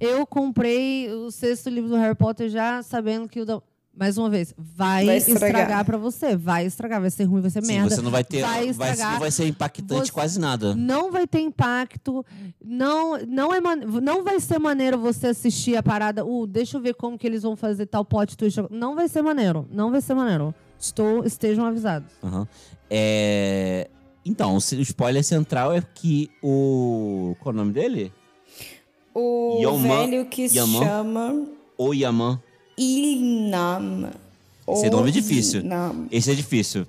Eu comprei o sexto livro do Harry Potter já sabendo que o da... Mais uma vez, vai, Vai estragar. estragar pra você. Vai estragar, vai ser ruim, vai ser Sim, merda. você não vai ter. Vai Vai, estragar. não vai ser impactante Você- quase nada. Não vai ter impacto. Não, não, é man- não vai ser maneiro você assistir a parada. Uh, deixa eu ver como que eles vão fazer tal plot twist. Não vai ser maneiro. Não vai ser maneiro. Estou, estejam avisados. Aham. É, Então, o spoiler central é que o. Qual é o nome dele? O Yaman- velho que se Yaman? chama O Yaman. Ilnam. Esse nome é difícil. Ilnam. Esse é difícil.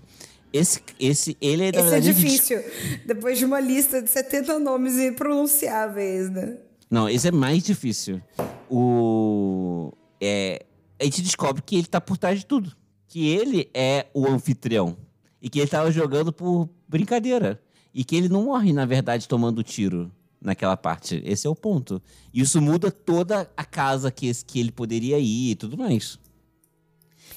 Esse, esse ele é na Esse é difícil. Depois de uma lista de 70 nomes impronunciáveis, né? Não, esse é mais difícil. O. É, a gente descobre que ele tá por trás de tudo. Que ele é o anfitrião. E que ele tava jogando por brincadeira. E que ele não morre, na verdade, tomando tiro naquela parte. Esse é o ponto. E isso muda toda a casa que, que ele poderia ir e tudo mais.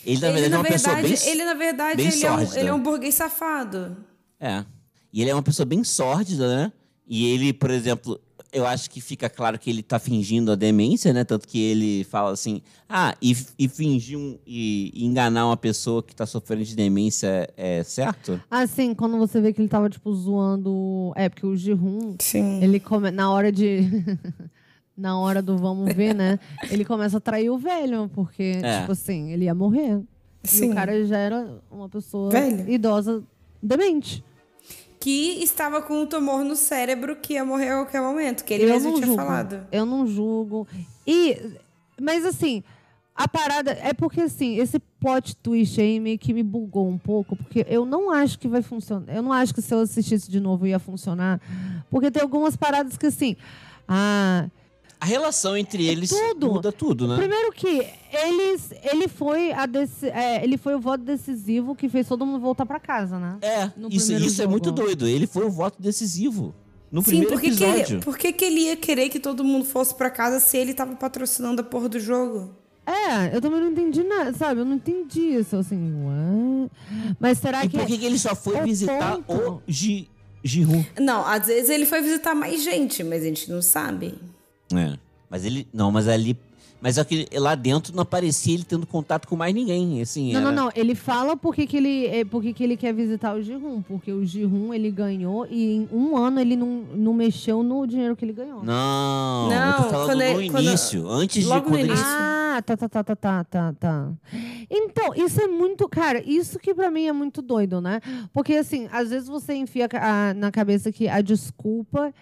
Ele, na verdade, é uma pessoa bem. ele, na verdade, ele é, um, ele é um burguês safado. É. E ele é uma pessoa bem sórdida, né? E ele, por exemplo, eu acho que fica claro que ele tá fingindo a demência, né? Tanto que ele fala assim: ah, e, e fingir um, e, e enganar uma pessoa que tá sofrendo de demência é certo? Assim, quando você vê que ele tava, tipo, zoando. É, porque o Jihun, Sim. ele come... na hora de. na hora do vamos ver, né? Ele começa a trair o velho, porque, É. tipo assim, ele ia morrer. E Sim. o cara já era uma pessoa Velho. idosa demente. Que estava com um tumor no cérebro que ia morrer a qualquer momento, que ele mesmo tinha julgo. falado. Eu não julgo. E, mas assim, a parada é porque assim, esse plot twist aí meio que me bugou um pouco, porque eu não acho que vai funcionar. Eu não acho que se eu assistisse de novo ia funcionar, porque tem algumas paradas que assim, ah, A relação entre eles tudo. muda tudo, né? Primeiro que eles, ele foi a é, ele foi o voto decisivo que fez todo mundo voltar pra casa, né? É, No isso, isso é muito doido. Ele foi o voto decisivo. No Sim, primeiro por que, que episódio. ele, por que, que ele ia querer que todo mundo fosse pra casa se ele tava patrocinando a porra do jogo? É, eu também não entendi nada, sabe? Eu não entendi isso, assim, ué. Mas será E que... por que, que ele só foi o visitar ponto- o Ji, Jihu? Não, às vezes ele foi visitar mais gente, mas a gente não sabe. É. Mas ele. Não, mas ali. Mas é que lá dentro não aparecia ele tendo contato com mais ninguém. Assim, Não, era... não, não. Ele fala por que, ele, é, por que, ele quer visitar o Girum. Porque o Girum, ele ganhou e em um ano ele não, não mexeu no dinheiro que ele ganhou. Não, eu Não, tô falando quando no quando- início. Antes de logo no quando ele. início. Ah, tá, tá, tá, tá, tá, tá, tá. Então, isso é muito, cara, isso que pra mim é muito doido, né? Porque, assim, às vezes você enfia a- na cabeça que a desculpa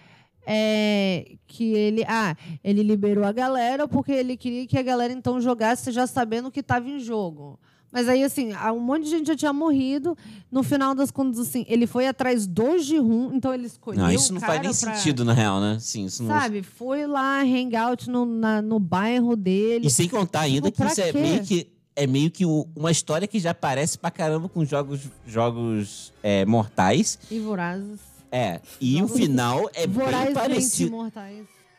é que ele, ah, ele liberou a galera porque ele queria que a galera então jogasse já sabendo que tava em jogo. Mas aí, assim, ah, um monte de gente já tinha morrido. No final das contas, assim, ele foi atrás do Jirum, então ele escolheu Não, isso o não faz nem pra- sentido, na real, né? Sim, isso não. Sabe, foi lá hangout no, na- no bairro dele. E sem contar ainda Tipo, que isso é quê? meio que. É meio que o- uma história que já parece pra caramba com jogos, jogos é, mortais. E vorazes. É. E Jogos o final é bem parecido.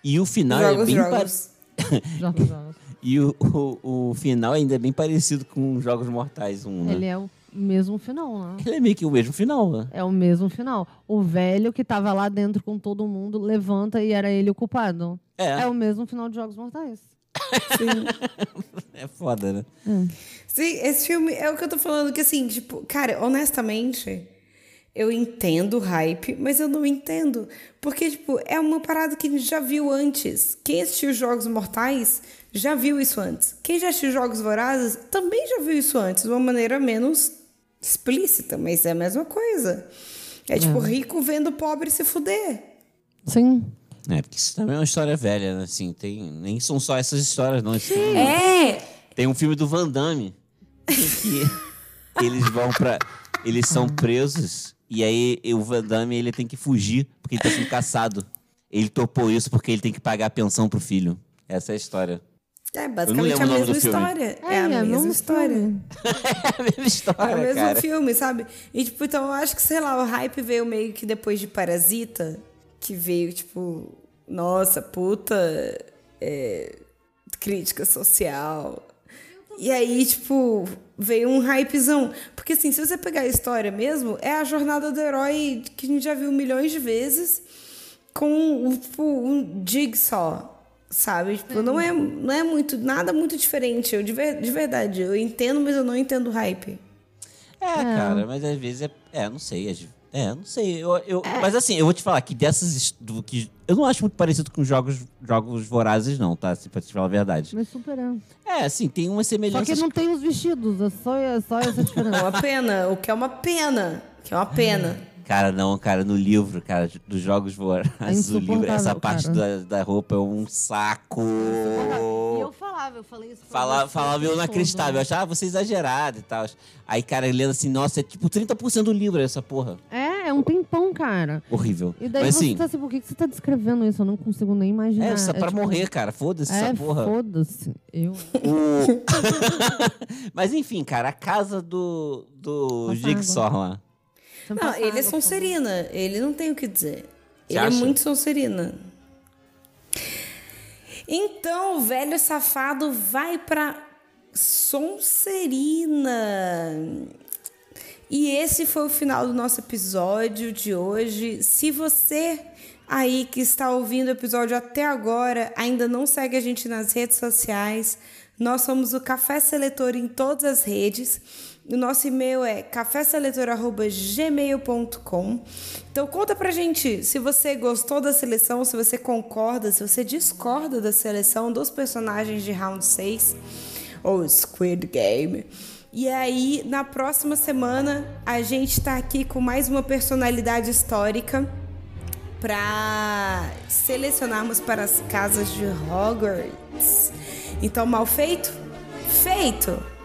E o final é jogos, bem jogos. parecido. E o, o, o final ainda é bem parecido com Jogos Mortais 1, né? Ele é o mesmo final, né? Ele é meio que o mesmo final, né? É o mesmo final. O velho que tava lá dentro com todo mundo levanta e era ele o culpado. É, É o mesmo final de Jogos Mortais. é foda, né? Sim, esse filme é o que eu tô falando, que assim, tipo, cara, honestamente, eu entendo o hype, mas eu não entendo. Porque, tipo, é uma parada que a gente já viu antes. Quem assistiu Jogos Mortais já viu isso antes. Quem já assistiu Jogos Vorazes também já viu isso antes, de uma maneira menos explícita, mas é a mesma coisa. É tipo rico vendo pobre se fuder. Sim. É, porque isso também é uma história velha, né? Assim, tem, nem são só essas histórias, não. Isso tem, É! tem um filme do Van Damme que eles vão pra. Eles são presos e aí o Van Damme ele tem que fugir porque ele tá sendo caçado. Ele topou isso porque ele tem que pagar a pensão pro filho. Essa é a história. É basicamente a mesma história. É, a mesmo mesma história. filme. É a mesma É história, o mesmo cara. filme, sabe? E, tipo, então eu acho que, sei lá, o hype veio meio que depois de Parasita, que veio, tipo, nossa, puta é, crítica social. E aí, tipo, veio um hypezão. Porque, assim, se você pegar a história mesmo, é a jornada do herói que a gente já viu milhões de vezes com, tipo, um jigsaw. Sabe? Tipo, não é, não é muito, nada muito diferente. Eu, de, ver- de verdade, eu entendo, mas eu não entendo o hype. É, cara, mas às vezes é. É, não sei. É, não sei. Eu, eu, Mas assim, eu vou te falar que dessas. Do, que, eu não acho muito parecido com jogos, jogos vorazes, não, tá? Assim, pra te falar a verdade. Mas super é. É, assim, tem umas Só semelhanças. que não tem os vestidos, é só, é só essa É diferença. uma pena, o que é uma pena. Que é uma pena. Cara, não, cara, no livro, cara, dos jogos vorazes, o livro, essa parte da, da roupa é um saco. Eu falava, eu falei isso você falava o eu tempo inacreditável, eu achava você exagerado e tal. Aí, cara, lendo assim, nossa, é tipo 30% do livro essa porra. É, é um tempão, cara. Horrível. E daí Mas você assim, tá assim, por que que você tá descrevendo isso? Eu não consigo nem imaginar. é só pra tipo, morrer, cara. Foda-se É, essa porra. foda-se. Eu. O- Mas enfim, cara, a casa do, do Jigsaw lá. Você Não, ele é. Sonserina. Ele não tem o que dizer. ele acha? é muito Sonserina. Então, o velho safado vai pra Sonserina. E esse foi o final do nosso episódio de hoje. Se você aí que está ouvindo o episódio até agora ainda não segue a gente nas redes sociais, nós somos o Café Seletor em todas as redes. O nosso e-mail é caféseletor.gmail.com. Então conta pra gente se você gostou da seleção, se você concorda, se você discorda da seleção dos personagens de Round 6 ou Squid Game. E aí, na próxima semana, a gente tá aqui com mais uma personalidade histórica para selecionarmos para as casas de Hogwarts. Então, mal feito? Feito!